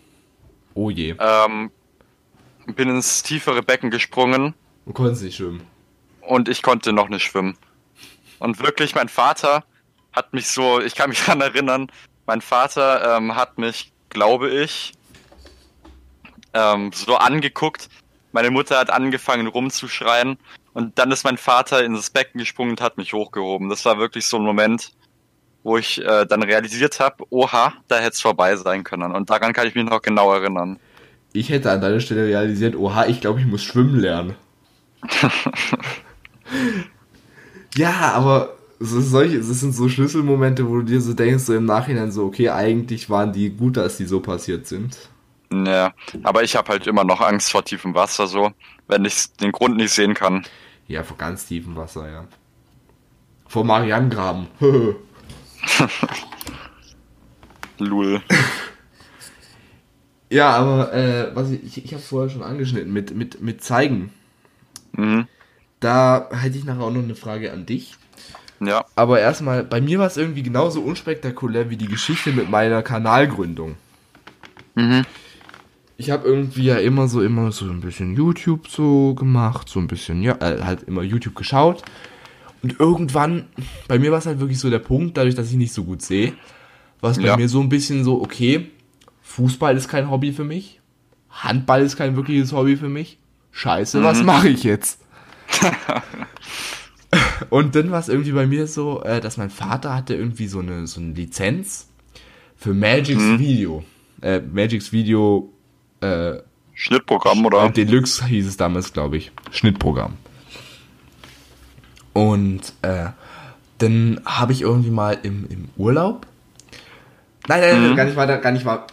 oh je. ähm, bin ins tiefere Becken gesprungen Du konntest nicht schwimmen. und ich konnte noch nicht schwimmen. Und wirklich, mein Vater hat mich so, ich kann mich daran erinnern, mein Vater ähm, hat mich, glaube ich, ähm, so angeguckt. Meine Mutter hat angefangen rumzuschreien und dann ist mein Vater in das Becken gesprungen und hat mich hochgehoben. Das war wirklich so ein Moment, wo ich äh, dann realisiert habe, oha, da hätte es vorbei sein können. Und daran kann ich mich noch genau erinnern. Ich hätte an deiner Stelle realisiert, oha, ich glaube, ich muss schwimmen lernen. ja, aber es, solche, es sind so Schlüsselmomente, wo du dir so denkst, so im Nachhinein so, okay, eigentlich waren die gut, dass die so passiert sind. Ja, aber ich habe halt immer noch Angst vor tiefem Wasser, so, wenn ich den Grund nicht sehen kann. Ja, vor ganz tiefem Wasser, ja. Vor Marianengraben. Lul. ja, aber äh, was ich, ich, ich habe vorher schon angeschnitten mit, mit, mit zeigen. Mhm. Da hätte ich nachher auch noch eine Frage an dich. Ja. Aber erstmal, bei mir war es irgendwie genauso unspektakulär wie die Geschichte mit meiner Kanalgründung. Mhm. Ich habe irgendwie ja immer so immer so ein bisschen YouTube so gemacht, so ein bisschen ja, äh, halt immer YouTube geschaut. Und irgendwann, bei mir war es halt wirklich so der Punkt, dadurch, dass ich nicht so gut sehe, war es bei Ja. mir so ein bisschen so, okay, Fußball ist kein Hobby für mich, Handball ist kein wirkliches Hobby für mich. Scheiße, was mache ich jetzt? Und dann war es irgendwie bei mir so, äh, dass mein Vater hatte irgendwie so eine, so eine Lizenz für Magic's Video. Äh, Magic's Video äh, Schnittprogramm, oder? Deluxe hieß es damals, glaube ich. Schnittprogramm. Und äh, dann habe ich irgendwie mal im, im Urlaub. Nein, nein, nein, gar nicht weiter, gar nicht wahr.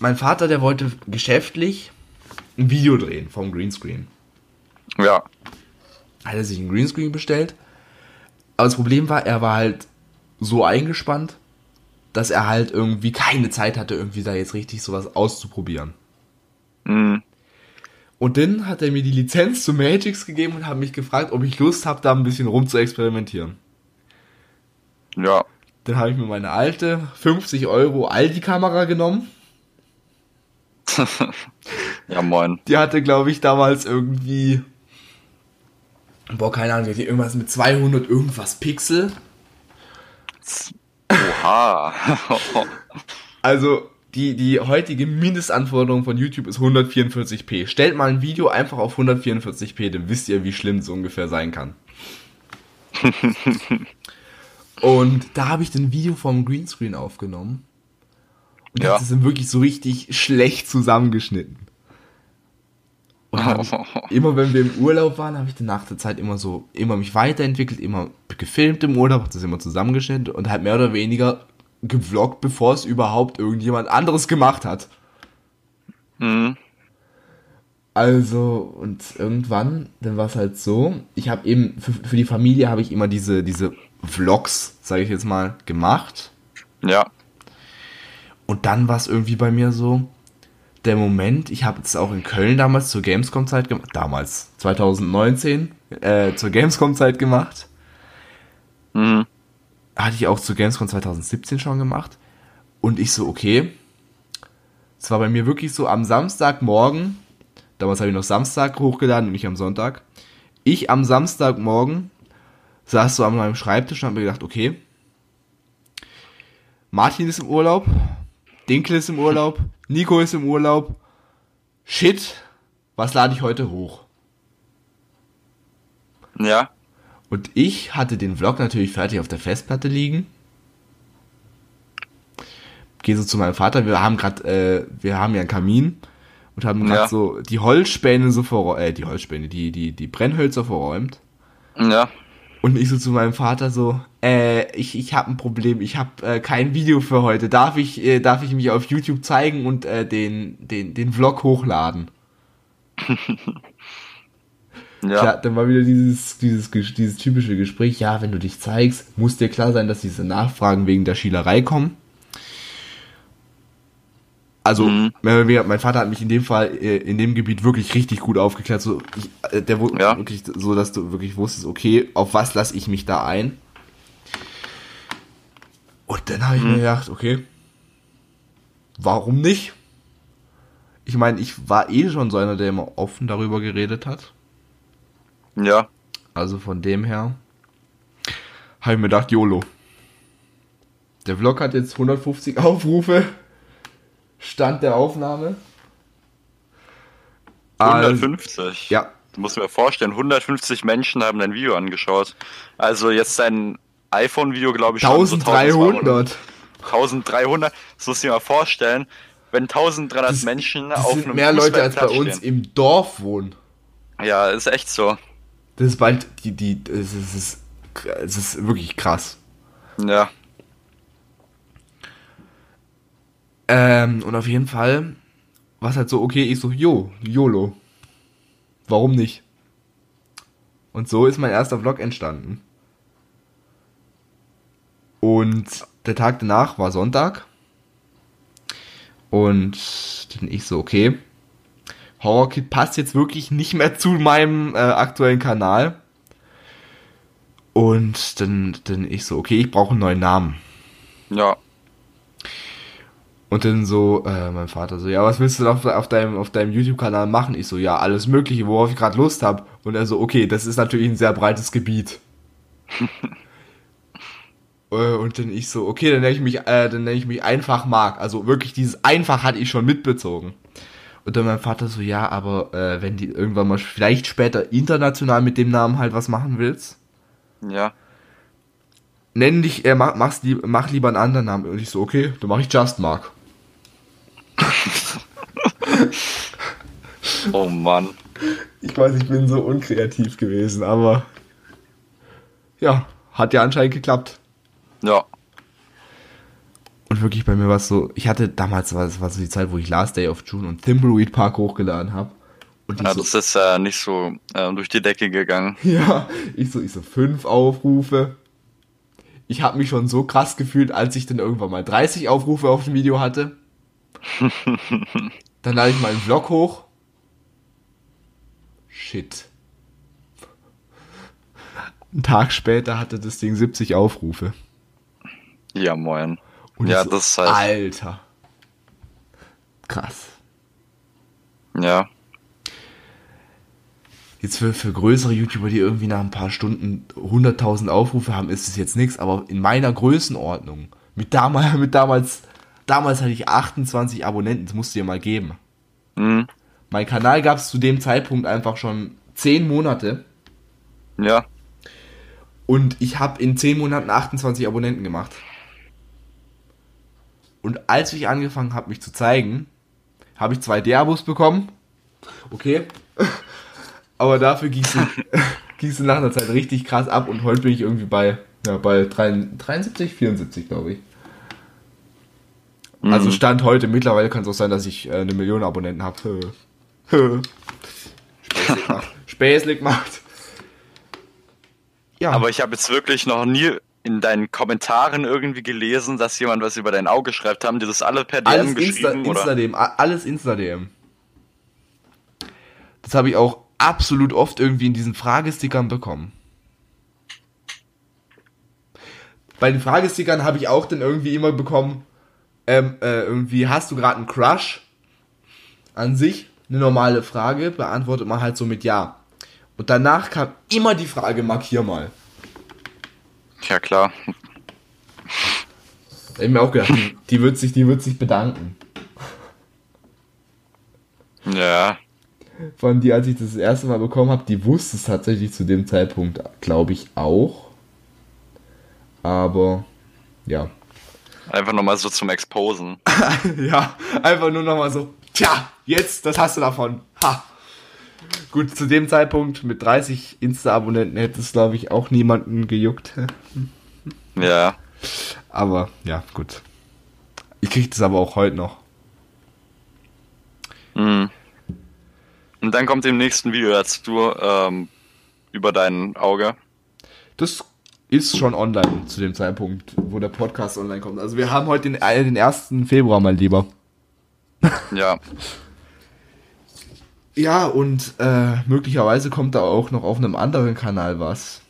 Mein Vater, der wollte geschäftlich ein Video drehen vom Greenscreen. Ja. Hat er sich einen Greenscreen bestellt. Aber das Problem war, er war halt so eingespannt, dass er halt irgendwie keine Zeit hatte, irgendwie da jetzt richtig sowas auszuprobieren. Mhm. Und dann hat er mir die Lizenz zu Magix gegeben und hat mich gefragt, ob ich Lust habe, da ein bisschen rum zu experimentieren. Ja. Dann habe ich mir meine alte 50 Euro Aldi-Kamera genommen. ja, moin. Die hatte, glaube ich, damals irgendwie. Boah, keine Ahnung, irgendwas mit 200 irgendwas Pixel. Oha. Also, die, die heutige Mindestanforderung von YouTube ist 144p. Stellt mal ein Video einfach auf 144p, dann wisst ihr, wie schlimm es ungefähr sein kann. Und da habe ich ein Video vom Greenscreen aufgenommen. Und Ja. das ist dann wirklich so richtig schlecht zusammengeschnitten. Ich, immer wenn wir im Urlaub waren, habe ich dann nach der Zeit immer so, immer mich weiterentwickelt, immer gefilmt im Urlaub, hab das immer zusammengeschnitten und halt mehr oder weniger gevloggt, bevor es überhaupt irgendjemand anderes gemacht hat. mhm. Also, und irgendwann, dann war es halt so, ich habe eben, für, für die Familie habe ich immer diese, diese Vlogs, sage ich jetzt mal, gemacht. Ja. Und dann war es irgendwie bei mir so, der Moment, ich habe es auch in Köln damals zur Gamescom-Zeit gemacht, damals, 2019, äh, zur Gamescom-Zeit gemacht. Mhm. Hatte ich auch zur Gamescom 2017 schon gemacht. Und ich so, okay. Es war bei mir wirklich so am Samstagmorgen, damals habe ich noch Samstag hochgeladen und nicht am Sonntag. Ich am Samstagmorgen saß so an meinem Schreibtisch und habe mir gedacht, okay, Martin ist im Urlaub, Dinkel ist im Urlaub, Nico ist im Urlaub. Shit, was lade ich heute hoch? Ja. Und ich hatte den Vlog natürlich fertig auf der Festplatte liegen. Gehe so zu meinem Vater, wir haben gerade, äh, wir haben ja einen Kamin und haben gerade Ja. so die Holzspäne so vor, äh, die Holzspäne, die, die, die Brennhölzer verräumt. Ja. Und ich so zu meinem Vater so, äh, ich, ich habe ein Problem, ich habe äh, kein Video für heute. Darf ich, äh, darf ich mich auf YouTube zeigen und äh, den, den, den Vlog hochladen? Ja. Klar, dann war wieder dieses, dieses, dieses typische Gespräch, ja, wenn du dich zeigst, muss dir klar sein, dass diese Nachfragen wegen der Schielerei kommen. Also, Mhm. mein Vater hat mich in dem Fall, äh, in dem Gebiet wirklich richtig gut aufgeklärt, so, ich, äh, der wurde Ja. wirklich so, dass du wirklich wusstest, okay, auf was lasse ich mich da ein? Und dann habe ich Mhm. mir gedacht, okay, warum nicht? Ich meine, ich war eh schon so einer, der immer offen darüber geredet hat. Ja. Also von dem her habe ich mir gedacht, YOLO. Der Vlog hat jetzt 150 Aufrufe. Stand der Aufnahme. Also, 150. ja, Du musst mal vorstellen, 150 Menschen haben dein Video angeschaut. Also jetzt dein iPhone-Video, glaube ich, schon so 1300. 1300. Das musst du dir mal vorstellen. Wenn 1300 Das- Menschen Das auf sind einem mehr Leute als bei uns im Dorf wohnen. stehen. Ja, ist echt so. Das ist bald die, die, es ist, es ist wirklich krass. Ja. Ähm, und auf jeden Fall war es halt so, okay, ich so, jo, YOLO. Warum nicht? Und so ist mein erster Vlog entstanden. Und der Tag danach war Sonntag. Und dann ich so, okay, Horror Kid passt jetzt wirklich nicht mehr zu meinem äh, aktuellen Kanal. Und dann, dann ich so, okay, ich brauche einen neuen Namen. Ja. Und dann so, äh, mein Vater so, ja, was willst du auf, auf deinem, auf deinem YouTube-Kanal machen? Ich so, ja, alles Mögliche, worauf ich gerade Lust habe. Und er so, okay, das ist natürlich ein sehr breites Gebiet. Äh, und dann ich so, okay, dann nenne ich mich, äh, dann nenne ich mich einfach Mark. Also wirklich dieses einfach hatte ich schon mitbezogen. Und dann mein Vater so, ja, aber äh, wenn die irgendwann mal vielleicht später international mit dem Namen halt was machen willst, Ja. nenn dich, äh, mach, mach's lieb, mach lieber einen anderen Namen. Und ich so, okay, dann mache ich Just Mark. Oh Mann. Ich weiß, ich bin so unkreativ gewesen, aber ja, hat ja anscheinend geklappt. Ja. Und wirklich bei mir war es so, ich hatte damals, war, das war so die Zeit, wo ich Last Day of June und Thimbleweed Park hochgeladen habe. Und ja so, das ist äh, nicht so äh, durch die Decke gegangen. ja, ich so, ich so fünf Aufrufe. ich habe mich schon so krass gefühlt, als ich dann irgendwann mal 30 Aufrufe auf dem Video hatte. dann lade ich meinen Vlog hoch. Shit. Einen Tag später hatte das Ding 70 Aufrufe. Ja, moin. Und Ja, so, das ist halt- Alter. Krass. Ja. Jetzt für, für größere YouTuber, die irgendwie nach ein paar Stunden 100.000 Aufrufe haben, ist es jetzt nichts, aber in meiner Größenordnung, mit damals, mit damals, damals hatte ich 28 Abonnenten, das musst du dir mal geben. Hm. Mein Kanal gab es zu dem Zeitpunkt einfach schon 10 Monate Ja. und ich habe in 10 Monaten 28 Abonnenten gemacht. Und als ich angefangen habe, mich zu zeigen, habe ich zwei D-Abos bekommen. Okay. Aber dafür ging es nach einer Zeit richtig krass ab und heute bin ich irgendwie bei, ja, bei 73, 74, glaube ich. Also Mhm. Stand heute, mittlerweile kann es auch sein, dass ich äh, eine Million Abonnenten habe. Späßlich macht. Ja, Aber ich habe jetzt wirklich noch nie in deinen Kommentaren irgendwie gelesen, dass jemand was über dein Auge schreibt. Haben die das alle per DM alles Insta, geschrieben? oder? Insta-DM, a- alles Insta-DM. Das habe ich auch absolut oft irgendwie in diesen Fragestickern bekommen. Bei den Fragestickern habe ich auch dann irgendwie immer bekommen, ähm, äh, irgendwie hast du gerade einen Crush? An sich eine normale Frage, beantwortet man halt so mit Ja. Und danach kam immer die Frage, markier mal. Ja, klar. Da hab ich mir auch gedacht, die, die wird sich, die wird sich bedanken. Ja. von die, als ich das, das erste Mal bekommen habe, die wusste es tatsächlich zu dem Zeitpunkt, glaube ich, auch. Aber ja. Einfach nochmal so zum Exposen. ja, einfach nur nochmal so, tja, jetzt, das hast du davon. Ha. Gut, zu dem Zeitpunkt mit 30 Insta-Abonnenten hätte es, glaube ich, auch niemanden gejuckt. Ja. Aber ja, gut. Ich kriege das aber auch heute noch. Mhm. Und dann kommt im nächsten Video dazu ähm, über dein Auge. Das ist schon online zu dem Zeitpunkt, wo der Podcast online kommt. Also wir haben heute den, äh, den 1. Februar, mein Lieber. Ja. Ja, und äh, möglicherweise kommt da auch noch auf einem anderen Kanal was.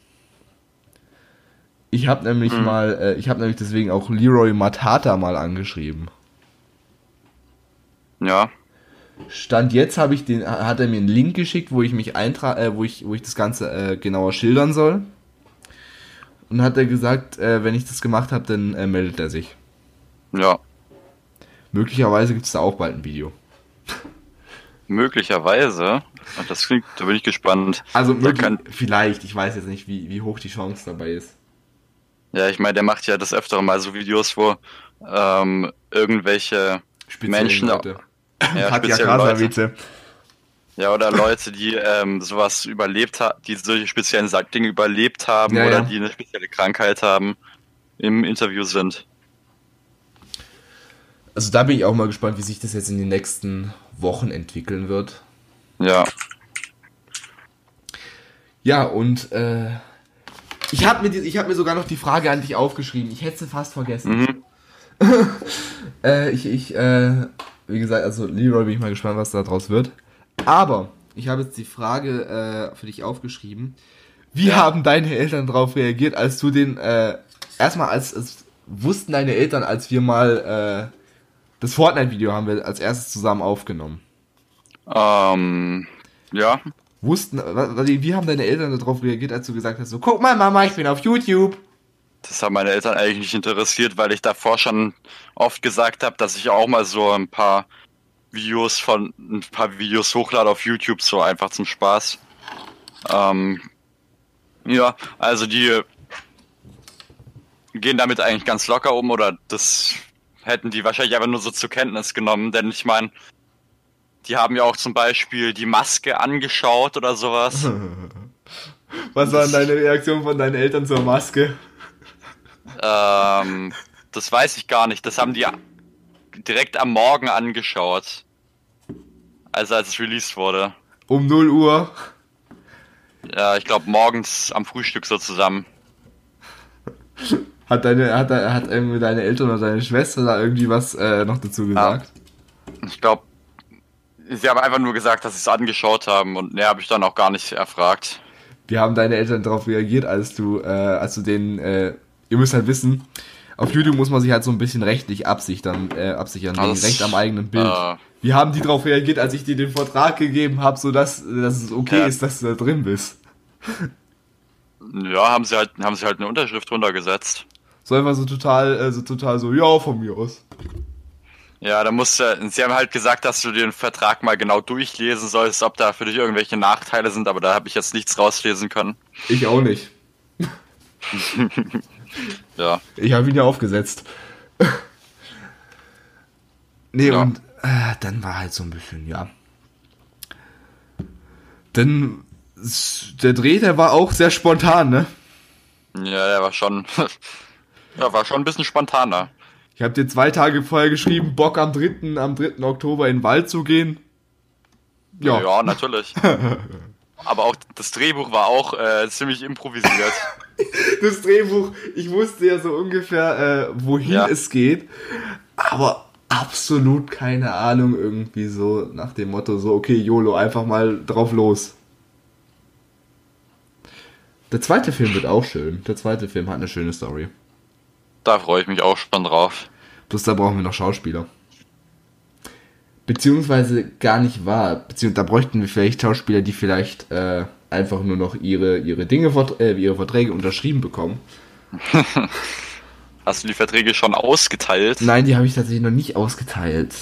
Ich habe nämlich Mhm. mal, äh, ich habe nämlich deswegen auch Leroy Matata mal angeschrieben. Ja. Stand jetzt habe ich den, hat er mir einen Link geschickt, wo ich mich eintra, äh, wo ich, wo ich das Ganze äh, genauer schildern soll. Und hat er gesagt, äh, wenn ich das gemacht habe, dann äh, meldet er sich. Ja. Möglicherweise gibt es da auch bald ein Video. Möglicherweise. Das klingt, da bin ich gespannt. Also kann- vielleicht, ich weiß jetzt nicht, wie, wie hoch die Chance dabei ist. Ja, ich meine, der macht ja des Öfteren mal so Videos, wo ähm, irgendwelche Spezielle Menschen, Leute. ja, Katja Krasavice. Ja, oder Leute, die ähm, sowas überlebt haben, die solche speziellen Sa- Dinge überlebt haben Ja, oder ja. die eine spezielle Krankheit haben, im Interview sind. Also da bin ich auch mal gespannt, wie sich das jetzt in den nächsten Wochen entwickeln wird. Ja. Ja, und äh, ich habe mir, die- ich hab mir sogar noch die Frage an dich aufgeschrieben. Ich hätte sie fast vergessen. Mhm. Äh, ich, ich, äh, wie gesagt, also Leroy bin ich mal gespannt, was da draus wird. Aber ich habe jetzt die Frage äh, für dich aufgeschrieben. Wie Ja. haben deine Eltern darauf reagiert, als du den, äh, erstmal als, als wussten deine Eltern, als wir mal äh, das Fortnite-Video haben wir als erstes zusammen aufgenommen. Ähm, ja. Wussten, wie haben deine Eltern darauf reagiert, als du gesagt hast, so, guck mal Mama, ich bin auf YouTube. Das haben meine Eltern eigentlich nicht interessiert, weil ich davor schon oft gesagt habe, dass ich auch mal so ein paar Videos von ein paar Videos hochlade auf YouTube, so einfach zum Spaß. Ähm, ja, also die gehen damit eigentlich ganz locker um oder das hätten die wahrscheinlich einfach nur so zur Kenntnis genommen, denn ich meine, die haben ja auch zum Beispiel die Maske angeschaut oder sowas. Was war denn deine Reaktion von deinen Eltern zur Maske? Ähm, das weiß ich gar nicht. Das haben die direkt am Morgen angeschaut. Also als es released wurde. Um 0 Uhr. Ja, ich glaube morgens am Frühstück so zusammen. Hat deine, hat, hat irgendwie deine Eltern oder deine Schwester da irgendwie was äh, noch dazu gesagt? Ja. Ich glaube, sie haben einfach nur gesagt, dass sie es angeschaut haben und mehr habe ich dann auch gar nicht erfragt. Wie haben deine Eltern darauf reagiert, als du, äh, als du den, äh, ihr müsst halt wissen, auf YouTube muss man sich halt so ein bisschen rechtlich absichern, äh, absichern, wegen Recht am eigenen Bild. Äh, Wie haben die darauf reagiert, als ich dir den Vertrag gegeben habe, sodass dass es okay ja. ist, dass du da drin bist? Ja, haben sie halt, haben sie halt eine Unterschrift drunter gesetzt. So einfach so total, äh, so total so, ja, von mir aus. Ja, da musste, sie haben halt gesagt, dass du den Vertrag mal genau durchlesen sollst, ob da für dich irgendwelche Nachteile sind, aber da habe ich jetzt nichts rauslesen können. Ich auch nicht. ja. Ich habe ihn ja aufgesetzt. nee, ja. und äh, dann war halt so ein bisschen, ja. Dann der Dreh, der war auch sehr spontan, ne? Ja, der war schon, ja, war schon ein bisschen spontaner. Ich habe dir zwei Tage vorher geschrieben, Bock am 3. am 3. Oktober in den Wald zu gehen. Ja, ja natürlich. Aber auch das Drehbuch war auch äh, ziemlich improvisiert. das Drehbuch, ich wusste ja so ungefähr, äh, wohin ja. es geht, aber absolut keine Ahnung irgendwie so nach dem Motto so, okay, YOLO, einfach mal drauf los. Der zweite Film wird auch schön. Der zweite Film hat eine schöne Story. Da freue ich mich auch schon drauf. Bloß da brauchen wir noch Schauspieler. Beziehungsweise gar nicht wahr. Beziehungsweise da bräuchten wir vielleicht Schauspieler, die vielleicht äh, einfach nur noch ihre, ihre Dinge, äh, ihre Verträge unterschrieben bekommen. Hast du die Verträge schon ausgeteilt? Nein, die habe ich tatsächlich noch nicht ausgeteilt.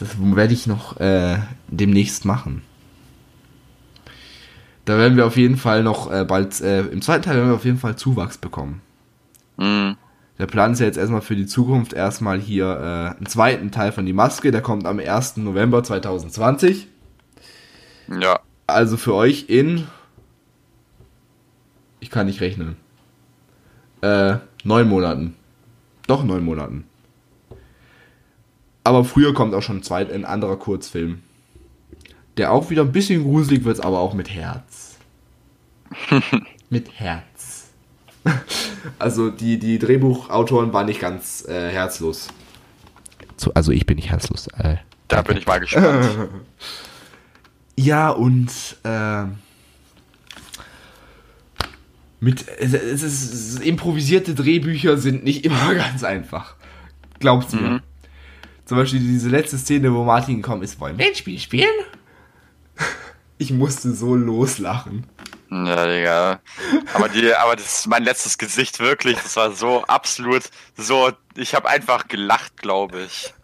Das werde ich noch äh, demnächst machen. Da werden wir auf jeden Fall noch äh, bald, äh, im zweiten Teil werden wir auf jeden Fall Zuwachs bekommen. Mhm. Der Plan ist ja jetzt erstmal für die Zukunft erstmal hier äh, einen zweiten Teil von Die Maske, der kommt am 1. November 2020. Ja. Also für euch in. Ich kann nicht rechnen. Äh, neun Monaten. Doch neun Monaten. Aber früher kommt auch schon ein, zweit, ein anderer Kurzfilm. Der auch wieder ein bisschen gruselig wird, aber auch mit Herz. mit Herz. Also die, die Drehbuchautoren waren nicht ganz äh, herzlos. So, also ich bin nicht herzlos. Äh, da bin ich mal gespannt. ja, und äh, mit es ist, improvisierte Drehbücher sind nicht immer ganz einfach. Glaubst du mhm. mir? Zum Beispiel diese letzte Szene, wo Martin gekommen ist, wollen wir ein Spiel spielen? Ich musste so loslachen. Ja, Digga. Aber, die, aber das ist mein letztes Gesicht wirklich. Das war so absolut so. Ich habe einfach gelacht, glaube ich.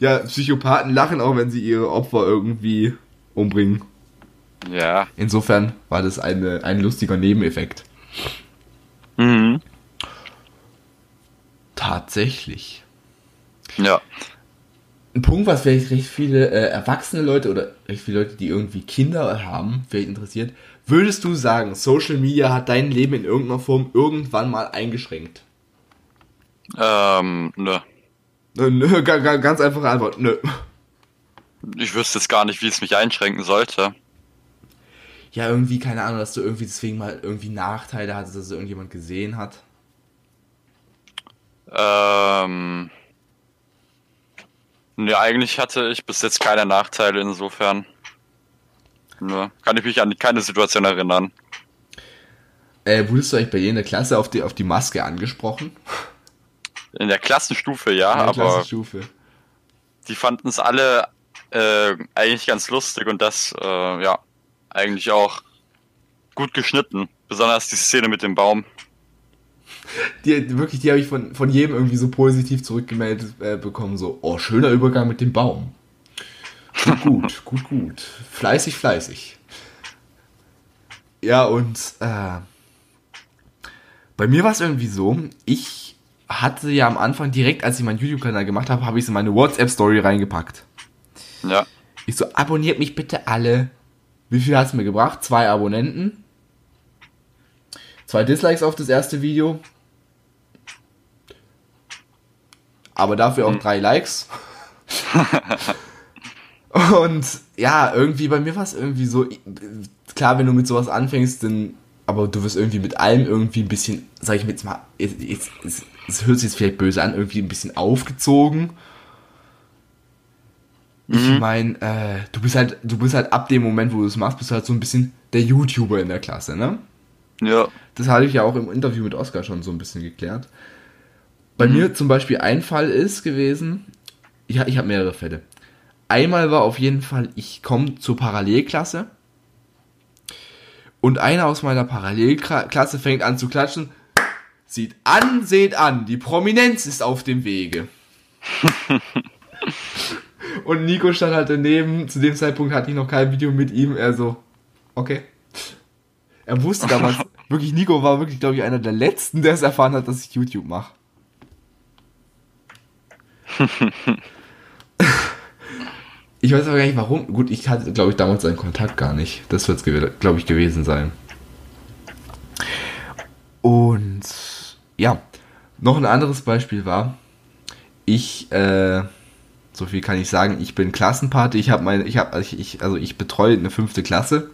Ja, Psychopathen lachen auch, wenn sie ihre Opfer irgendwie umbringen. Ja. Insofern war das eine, ein lustiger Nebeneffekt. Mhm. Tatsächlich. Ja ein Punkt, was vielleicht recht viele äh, erwachsene Leute oder recht viele Leute, die irgendwie Kinder haben, vielleicht interessiert. Würdest du sagen, Social Media hat dein Leben in irgendeiner Form irgendwann mal eingeschränkt? Ähm, nö. Nö, nö ganz einfache Antwort, nö. Ich wüsste jetzt gar nicht, wie es mich einschränken sollte. Ja, irgendwie, keine Ahnung, dass du irgendwie deswegen mal irgendwie Nachteile hattest, dass es irgendjemand gesehen hat. Ähm. Nee, eigentlich hatte ich bis jetzt keine Nachteile insofern. Ne, kann ich mich an keine Situation erinnern. Äh, wurdest du eigentlich bei dir in der Klasse auf die, auf die Maske angesprochen? In der Klassenstufe, ja, in der aber Klassenstufe. die fanden es alle äh, eigentlich ganz lustig und das, äh, ja, eigentlich auch gut geschnitten. Besonders die Szene mit dem Baum die, wirklich, die habe ich von, von jedem irgendwie so positiv zurückgemeldet äh, bekommen. So, oh, schöner Übergang mit dem Baum. Gut, gut, gut, gut. Fleißig, fleißig. Ja, und äh, bei mir war es irgendwie so, ich hatte ja am Anfang direkt, als ich meinen YouTube-Kanal gemacht habe, habe ich es in meine WhatsApp-Story reingepackt. Ja. Ich so, abonniert mich bitte alle. Wie viel hat es mir gebracht? Zwei Abonnenten. Zwei Dislikes auf das erste Video. aber dafür auch hm. drei Likes. Und ja, irgendwie, bei mir war es irgendwie so, klar, wenn du mit sowas anfängst, dann aber du wirst irgendwie mit allem irgendwie ein bisschen, sag ich mir jetzt mal, es, hört sich jetzt vielleicht böse an, irgendwie ein bisschen aufgezogen. Ich Mhm. meine, äh, du bist halt, du bist halt ab dem Moment, wo du es machst, bist du halt so ein bisschen der YouTuber in der Klasse, ne? Ja. Das hatte ich ja auch im Interview mit Oscar schon so ein bisschen geklärt. Bei Mhm. mir zum Beispiel ein Fall ist gewesen, ich, ich habe mehrere Fälle. Einmal war auf jeden Fall, ich komme zur Parallelklasse und einer aus meiner Parallelklasse fängt an zu klatschen. Sieht an, seht an, die Prominenz ist auf dem Wege. und Nico stand halt daneben, zu dem Zeitpunkt hatte ich noch kein Video mit ihm, er so, okay. Er wusste damals, wirklich, Nico war wirklich, glaube ich, einer der letzten, der es erfahren hat, dass ich YouTube mache. ich weiß aber gar nicht warum. Gut, ich hatte, glaube ich, damals seinen Kontakt gar nicht. Das wird es, glaube ich, gewesen sein. Und ja, noch ein anderes Beispiel war, ich, äh, so viel kann ich sagen, ich bin Klassenpate, ich habe meine, ich habe, ich, ich, also ich betreue eine fünfte Klasse.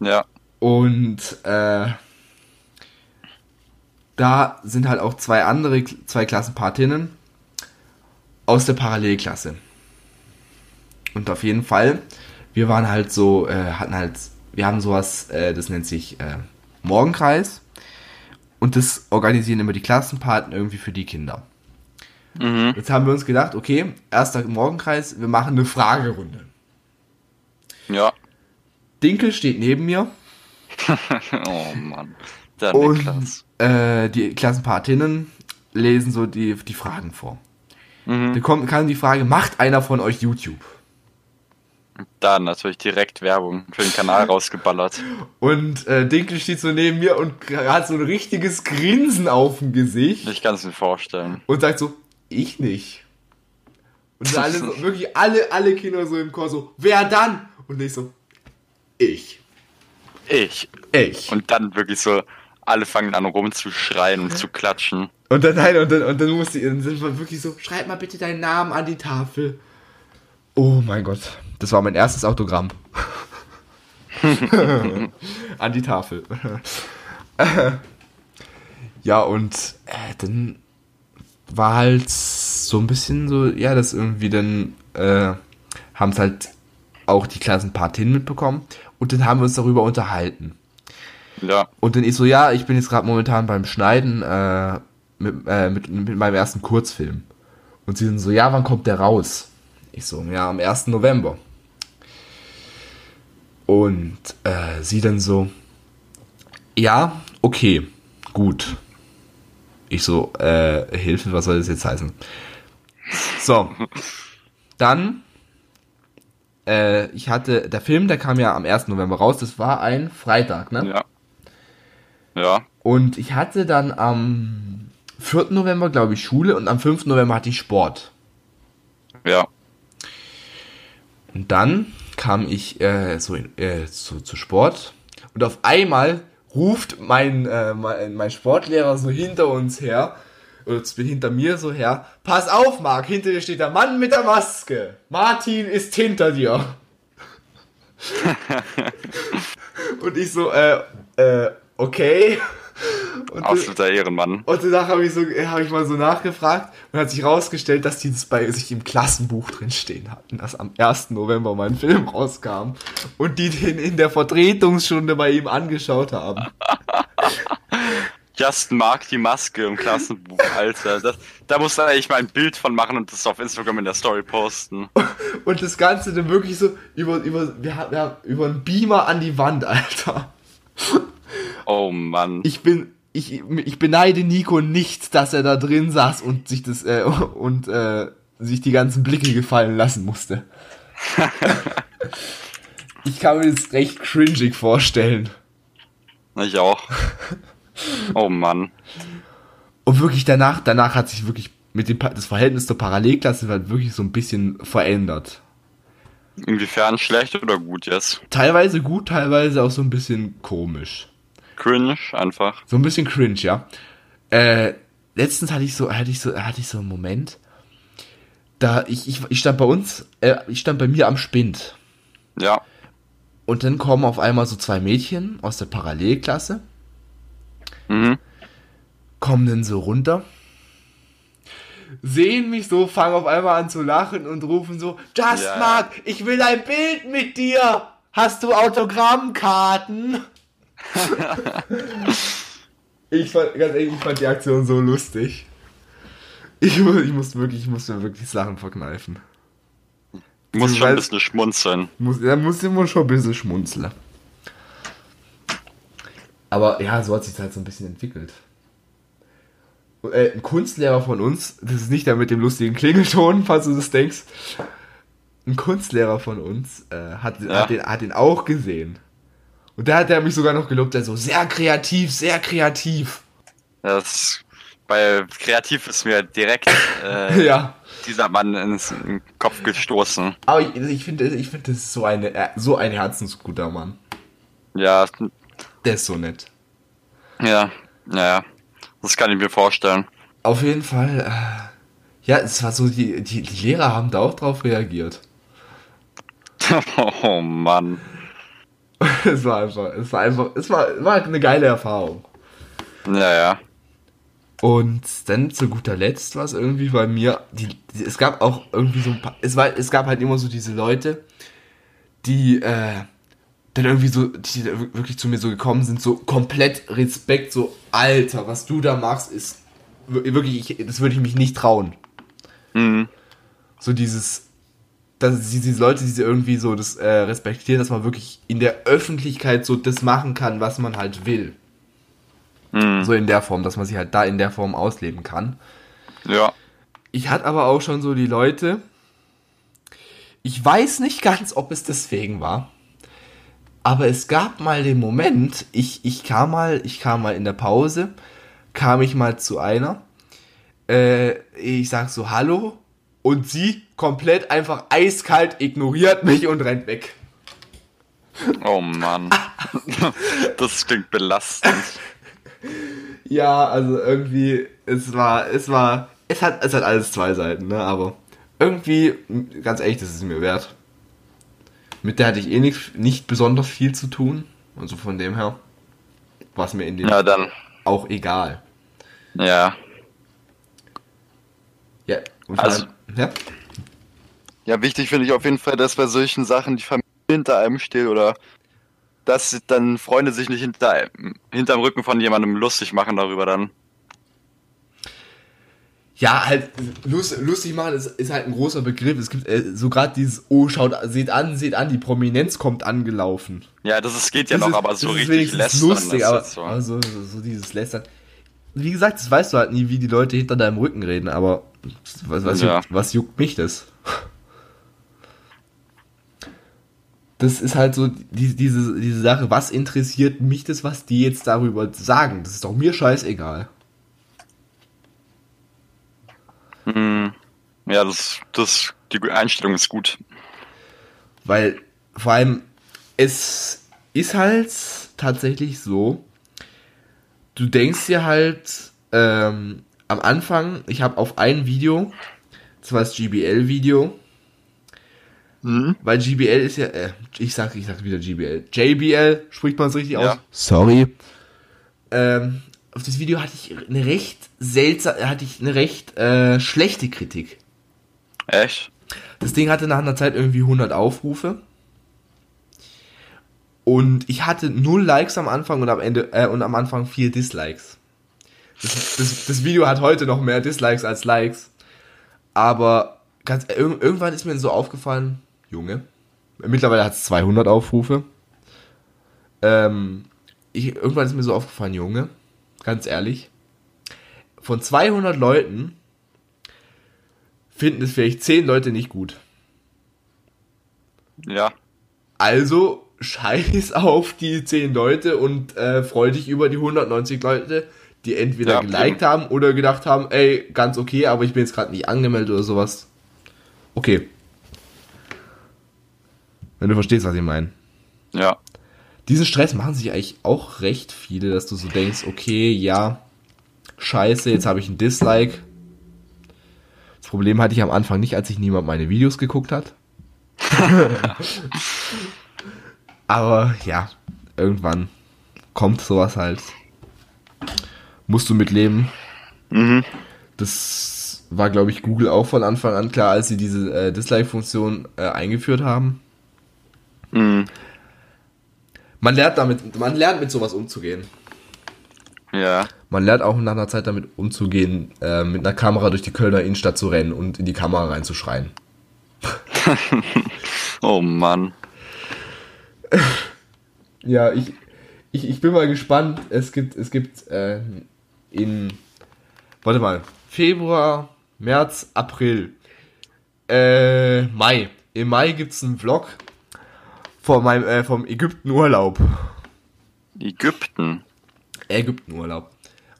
Ja. Und äh, da sind halt auch zwei andere, zwei Klassenpatinnen aus der Parallelklasse. Und auf jeden Fall, wir waren halt so, äh, hatten halt, wir haben sowas, äh, das nennt sich äh, Morgenkreis. Und das organisieren immer die Klassenpaten irgendwie für die Kinder. Mhm. Jetzt haben wir uns gedacht, okay, erster Morgenkreis, wir machen eine Fragerunde. Ja. Dinkel steht neben mir oh Mann. Der Und Niklas. äh, die Klassenpatinnen lesen so die, die Fragen vor. Mhm. Dann kommt, kam die Frage, macht einer von euch YouTube? Da natürlich direkt Werbung für den Kanal rausgeballert. Und äh, Dinkel steht so neben mir und hat so ein richtiges Grinsen auf dem Gesicht Ich kann es mir vorstellen. und sagt so, ich nicht. Und alle so, wirklich alle, alle Kinder so im Chor so, wer dann? Und ich so, ich. Ich. Ich. Und dann wirklich so, alle fangen an rumzuschreien und zu klatschen. Und dann, nein, und dann, und dann musste dann sind wir wirklich so, schreib mal bitte deinen Namen an die Tafel. Oh mein Gott, das war mein erstes Autogramm. an die Tafel. ja, und äh, dann war halt so ein bisschen so, ja, das irgendwie dann äh, haben es halt auch die Klassenpatinnen mitbekommen und dann haben wir uns darüber unterhalten. Ja. Und dann ich so, ja, ich bin jetzt gerade momentan beim Schneiden äh, mit, äh, mit, mit meinem ersten Kurzfilm. Und sie dann so, ja, wann kommt der raus? Ich so, ja, am 1. November. Und äh, sie dann so, ja, okay, gut. Ich so, äh, Hilfe, was soll das jetzt heißen? So, dann, äh, ich hatte, der Film, der kam ja am 1. November raus, das war ein Freitag, ne? Ja. Ja. Und ich hatte dann am 4. November, glaube ich, Schule und am 5. November hatte ich Sport. Ja. Und dann kam ich äh, so äh, zu, zu Sport und auf einmal ruft mein, äh, mein, mein Sportlehrer so hinter uns her, oder hinter mir so her, pass auf, Marc, hinter dir steht der Mann mit der Maske. Martin ist hinter dir. und ich so, äh, äh, okay. Und, Absoluter Ehrenmann. und danach habe ich, so, hab ich mal so nachgefragt und hat sich rausgestellt, dass die das bei sich im Klassenbuch drin stehen hatten, dass am 1. November mein Film rauskam und die den in der Vertretungsstunde bei ihm angeschaut haben. Justin mag die Maske im Klassenbuch, Alter. Das, da musst du eigentlich mal ein Bild von machen und das auf Instagram in der Story posten. Und das Ganze dann wirklich so über, über, wir wir über einen Beamer an die Wand, Alter. Oh Mann. Ich bin, ich, ich beneide Nico nicht, dass er da drin saß und sich das, äh, und, äh, sich die ganzen Blicke gefallen lassen musste. ich kann mir das recht cringig vorstellen. Ich auch. Oh Mann. Und wirklich danach, danach hat sich wirklich mit dem, das Verhältnis zur Parallelklasse halt wirklich so ein bisschen verändert. Inwiefern schlecht oder gut jetzt? Teilweise gut, teilweise auch so ein bisschen komisch. Cringe einfach. So ein bisschen cringe, ja. Äh, letztens hatte ich so, hatte ich so, hatte ich so einen Moment, da ich, ich, ich stand bei uns, äh, ich stand bei mir am Spind. Ja. Und dann kommen auf einmal so zwei Mädchen aus der Parallelklasse, Mhm. kommen dann so runter, sehen mich so, fangen auf einmal an zu lachen und rufen so, Just Ja. Mark, ich will ein Bild mit dir. Hast du Autogrammkarten? Ich fand, ganz ehrlich, ich fand die Aktion so lustig. Ich, ich musste wirklich, ich musste mir wirklich Sachen verkneifen. Du schon ein bisschen schmunzeln. Muss, da muss immer schon ein bisschen schmunzeln. Aber ja, so hat sich halt so ein bisschen entwickelt. Äh, ein Kunstlehrer von uns, das ist nicht der mit dem lustigen Klingelton, falls du das denkst. Ein Kunstlehrer von uns äh, hat, Ja. hat, den, hat den auch gesehen. Und da hat er mich sogar noch gelobt, der so, sehr kreativ, sehr kreativ. Das, bei Kreativ ist mir direkt äh, ja. dieser Mann ins Kopf gestoßen. Aber ich, ich finde, ich finde, das ist so, eine, äh, so ein herzensguter Mann. Ja, Der ist so nett. ja, ja, das kann ich mir vorstellen. Auf jeden Fall, äh, ja, es war so, die, die, die Lehrer haben da auch drauf reagiert. oh Mann. es war einfach, es war einfach, es war, war eine geile Erfahrung. Ja, ja. Und dann zu guter Letzt war es irgendwie bei mir, die, die, es gab auch irgendwie so ein paar, es war, es gab halt immer so diese Leute, die, äh, dann irgendwie so, die wirklich zu mir so gekommen sind, so komplett Respekt, so, Alter, was du da machst, ist wir- wirklich, ich, das würde ich mich nicht trauen. Mhm. so dieses, dass die- diese Leute, die sie irgendwie so das äh, respektieren, dass man wirklich in der Öffentlichkeit so das machen kann, was man halt will. Mhm. So in der Form, dass man sich halt da in der Form ausleben kann. Ja. Ich hatte aber auch schon so die Leute, ich weiß nicht ganz, ob es deswegen war, aber es gab mal den Moment, ich, ich kam mal, ich kam mal in der Pause, kam ich mal zu einer, äh, ich sag so Hallo und sie komplett einfach eiskalt ignoriert mich und rennt weg. Oh Mann. das klingt belastend. Ja, also irgendwie, es war, es war, es hat, es hat alles zwei Seiten, ne, aber irgendwie, ganz ehrlich, das ist es mir wert. Mit der hatte ich eh nicht, nicht besonders viel zu tun, also von dem her war es mir in dem Ja, dann. auch egal. Ja. Ja, und Also- ja, Ja, wichtig finde ich auf jeden Fall, dass bei solchen Sachen die Familie hinter einem steht oder dass dann Freunde sich nicht hinter, hinterm Rücken von jemandem lustig machen darüber dann. ja, halt, lust, lustig machen ist, ist halt ein großer Begriff. Es gibt äh, so gerade dieses, oh, schaut, seht an, seht an, die Prominenz kommt angelaufen. Ja, das ist, geht ja Das noch, ist- aber so richtig lästern lustig, aber, so. aber so, so, so dieses Lästern. Wie gesagt, das weißt du halt nie, wie die Leute hinter deinem Rücken reden, aber was, was, Ja. juckt, was juckt mich das? Das ist halt so die, diese, diese Sache, was interessiert mich das, was die jetzt darüber sagen? Das ist doch mir scheißegal. Hm. Ja, das, das, die Einstellung ist gut. Weil vor allem, es ist halt tatsächlich so, du denkst dir halt ähm, am Anfang, ich habe auf ein Video, das war das GBL-Video, Mhm. weil GBL ist ja, äh, ich sag, ich sag wieder GBL, JBL, spricht man es richtig Ja. aus? Sorry. Ähm, auf das Video hatte ich eine recht seltsam, hatte ich eine recht äh, schlechte Kritik. Echt? Das Ding hatte nach einer Zeit irgendwie 100 Aufrufe. Und ich hatte null Likes am Anfang und am Ende äh, und am Anfang vier Dislikes. Das, das, das Video hat heute noch mehr Dislikes als Likes. Aber ganz, äh, irg- irgendwann ist mir so aufgefallen, Junge, mittlerweile hat es 200 Aufrufe. Ähm, ich, irgendwann ist mir so aufgefallen, Junge, ganz ehrlich, von 200 Leuten finden es vielleicht 10 Leute nicht gut. Ja. Also scheiß auf die 10 Leute und äh, freu dich über die 190 Leute, die entweder Ja, geliked eben. haben oder gedacht haben, ey, ganz okay, aber ich bin jetzt gerade nicht angemeldet oder sowas. Okay. Wenn du verstehst, was ich meine. Ja. Diesen Stress machen sich eigentlich auch recht viele, dass du so denkst, okay, ja, scheiße, jetzt habe ich ein Dislike. Das Problem hatte ich am Anfang nicht, als sich niemand meine Videos geguckt hat. Aber ja, irgendwann kommt sowas halt. Musst du mitleben. Mhm. Das war, glaube ich, Google auch von Anfang an klar, als sie diese äh, Dislike-Funktion äh, eingeführt haben. Mhm. Man lernt damit, man lernt mit sowas umzugehen. Ja. Man lernt auch nach einer Zeit damit umzugehen, äh, mit einer Kamera durch die Kölner Innenstadt zu rennen und in die Kamera reinzuschreien. Oh Mann. Ja, ich, ich, ich bin mal gespannt. Es gibt, es gibt äh, in, warte mal, Februar, März, April, äh, Mai. Im Mai gibt es einen Vlog von meinem, äh, vom Ägyptenurlaub. Ägypten. Ägyptenurlaub.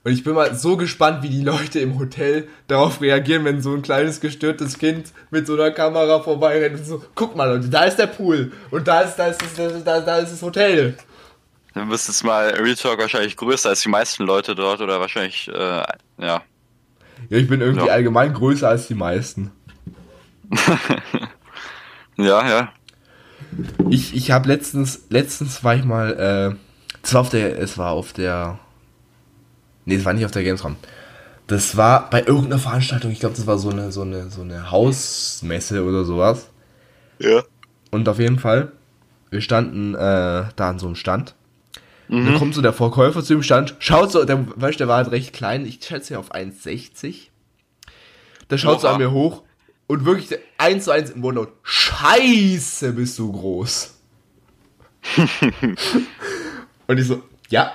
Und ich bin mal so gespannt, wie die Leute im Hotel darauf reagieren, wenn so ein kleines gestörtes Kind mit so einer Kamera vorbeirennt und so, guck mal Leute, da ist der Pool und da ist, da ist, das, da, da ist das Hotel. Dann bist jetzt mal Real Talk wahrscheinlich größer als die meisten Leute dort oder wahrscheinlich, äh, ja. Ja, ich bin irgendwie Ja. allgemein größer als die meisten. Ja, ja. Ich, ich habe letztens, letztens war ich mal, äh, es war auf der, es war auf der, nee, es war nicht auf der Gamescom. Das war bei irgendeiner Veranstaltung, ich glaube, das war so eine, so eine, so eine Hausmesse oder sowas. Ja. Und auf jeden Fall, wir standen äh, da an so einem Stand. Und dann kommt so der Verkäufer zu dem Stand, schaut so, der, weißt, der war halt recht klein, ich schätze auf 1,60. Der schaut so Oha. an mir hoch und wirklich eins zu eins im Wortlaut, Scheiße, bist du groß. und ich so, ja.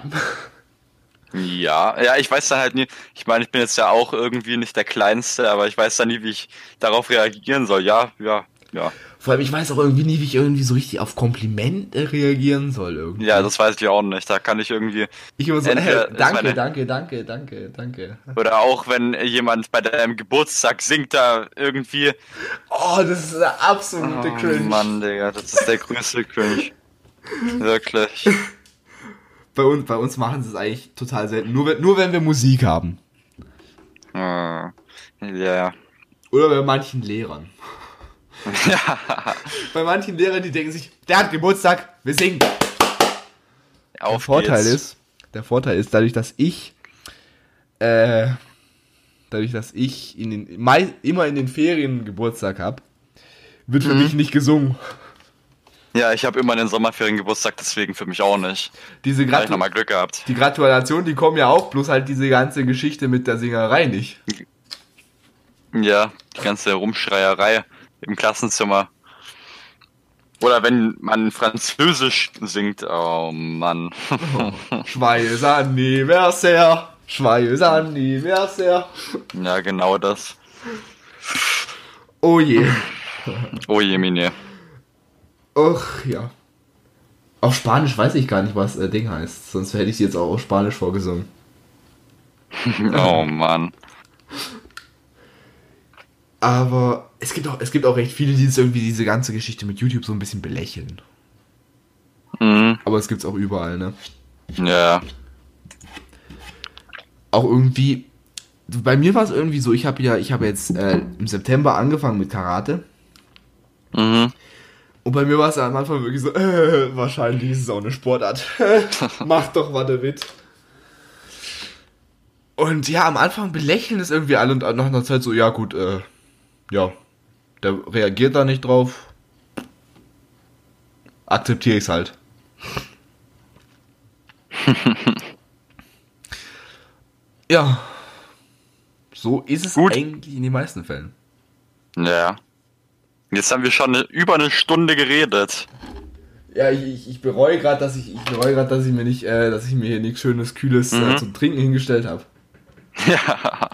Ja, ja, ich weiß da halt nie, ich meine, ich bin jetzt ja auch irgendwie nicht der Kleinste, aber ich weiß da nie, wie ich darauf reagieren soll. Ja, ja, ja. Vor allem, ich weiß auch irgendwie nie, wie ich irgendwie so richtig auf Komplimente reagieren soll. Irgendwie. Ja, das weiß ich auch nicht. Da kann ich irgendwie, ich immer so, entweder ist danke, meine- danke, danke, danke, danke. oder auch wenn jemand bei deinem Geburtstag singt, da irgendwie. Oh, das ist der absolute Oh Cringe. Mann, Digga, das ist der größte Cringe. Wirklich. Bei uns, bei uns machen sie es eigentlich total selten. Nur, wenn- nur wenn wir Musik haben. Äh, Ja. Oder bei manchen Lehrern. Ja. Bei manchen Lehrern, die denken sich, der hat Geburtstag, wir singen. Der Auf Vorteil geht's. ist, der Vorteil ist, dadurch, dass ich, äh, dadurch, dass ich in den, immer in den Ferien Geburtstag habe, wird für Mhm. mich nicht gesungen. Ja, ich habe immer den Sommerferien Geburtstag, deswegen für mich auch nicht. Diese hab ich Gratu nochmal Glück gehabt. die Gratulation, die kommen ja auch, bloß halt diese ganze Geschichte mit der Singerei nicht. Ja, die ganze Rumschreierei im Klassenzimmer. Oder wenn man Französisch singt, oh Mann. Joyeux anniversaire, joyeux anniversaire. ja, genau das. Oh je. Oh je, Mine. Och, ja. Auf Spanisch weiß ich gar nicht, was äh, Ding heißt. Sonst hätte ich sie jetzt auch auf Spanisch vorgesungen. Oh Mann. Aber es gibt auch, es gibt auch recht viele, die irgendwie diese ganze Geschichte mit YouTube so ein bisschen belächeln. Mhm. Aber es gibt's auch überall, ne? Ja. Auch irgendwie. Bei mir war es irgendwie so, ich habe ja, ich habe jetzt äh, im September angefangen mit Karate. Mhm. Und bei mir war es am Anfang wirklich so, äh, wahrscheinlich ist es auch eine Sportart. Mach doch mal damit. Und ja, am Anfang belächeln es irgendwie alle und nach einer Zeit so, ja gut, äh, ja, der reagiert da nicht drauf. Akzeptiere ich's halt. ja. So ist es Gut. eigentlich in den meisten Fällen. Ja. Jetzt haben wir schon eine, über eine Stunde geredet. Ja, ich, ich, ich bereue gerade, dass ich, ich bereue gerade, dass ich mir nicht, äh, dass ich mir hier nichts Schönes, Kühles Mhm. äh, zum Trinken hingestellt habe. Ja.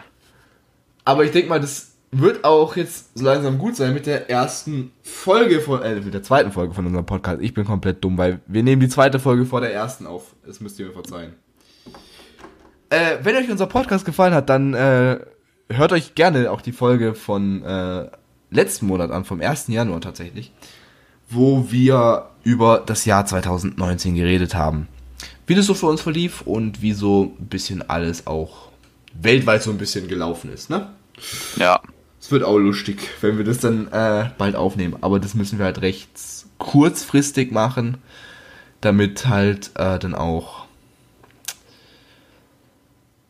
Aber ich denke mal, das wird auch jetzt so langsam gut sein mit der ersten Folge von, äh, mit der zweiten Folge von unserem Podcast. Ich bin komplett dumm, weil wir nehmen die zweite Folge vor der ersten auf. Das müsst ihr mir verzeihen. Äh, wenn euch unser Podcast gefallen hat, dann äh, hört euch gerne auch die Folge von äh, letzten Monat an, vom 1. Januar tatsächlich, wo wir über das Jahr 2019 geredet haben. Wie das so für uns verlief und wie so ein bisschen alles auch weltweit so ein bisschen gelaufen ist, ne? Ja. Es wird auch lustig, wenn wir das dann äh, bald aufnehmen. Aber das müssen wir halt recht kurzfristig machen, damit halt äh, dann auch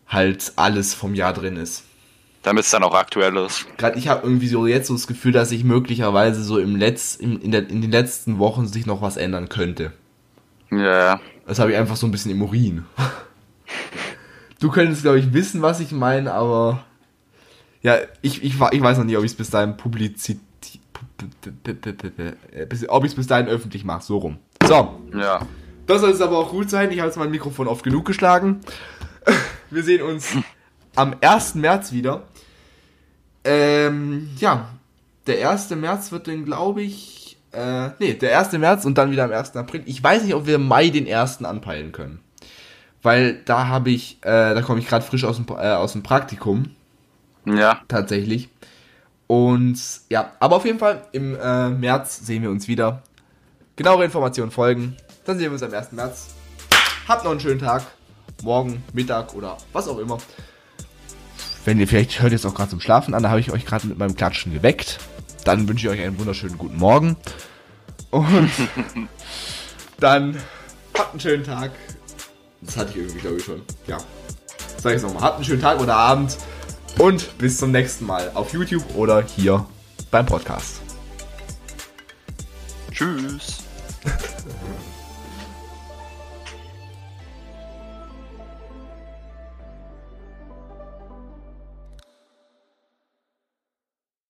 halt alles vom Jahr drin ist. Damit es dann auch aktuell ist. Gerade ich habe irgendwie so jetzt so das Gefühl, dass sich möglicherweise so im Letz, in, in, der, in den letzten Wochen sich noch was ändern könnte. Ja. Das habe ich einfach so ein bisschen im Urin. Du könntest, glaube ich, wissen, was ich meine, aber ja, ich, ich, ich weiß noch nicht, ob ich es bis dahin publizit ob ich es bis dahin öffentlich mache, so rum. So. Ja. Das soll es aber auch gut sein. Ich habe jetzt mein Mikrofon oft genug geschlagen. Wir sehen uns am 1. März wieder. Ähm, ja, der 1. März wird dann, glaube ich, äh, nee, der 1. März und dann wieder am 1. April. Ich weiß nicht, ob wir Mai den 1. anpeilen können. Weil da habe ich, äh, da komme ich gerade frisch aus dem, äh, aus dem Praktikum. Ja. Tatsächlich. Und ja, aber auf jeden Fall im äh, März sehen wir uns wieder. Genauere Informationen folgen. Dann sehen wir uns am 1. März. Habt noch einen schönen Tag. Morgen, Mittag oder was auch immer. Wenn ihr vielleicht hört jetzt auch gerade zum Schlafen an, da habe ich euch gerade mit meinem Klatschen geweckt. Dann wünsche ich euch einen wunderschönen guten Morgen. Und dann habt einen schönen Tag. Das hatte ich irgendwie, glaube ich, schon. Ja. Sag ich nochmal. Habt einen schönen Tag oder Abend. Und bis zum nächsten Mal auf YouTube oder hier beim Podcast. Tschüss.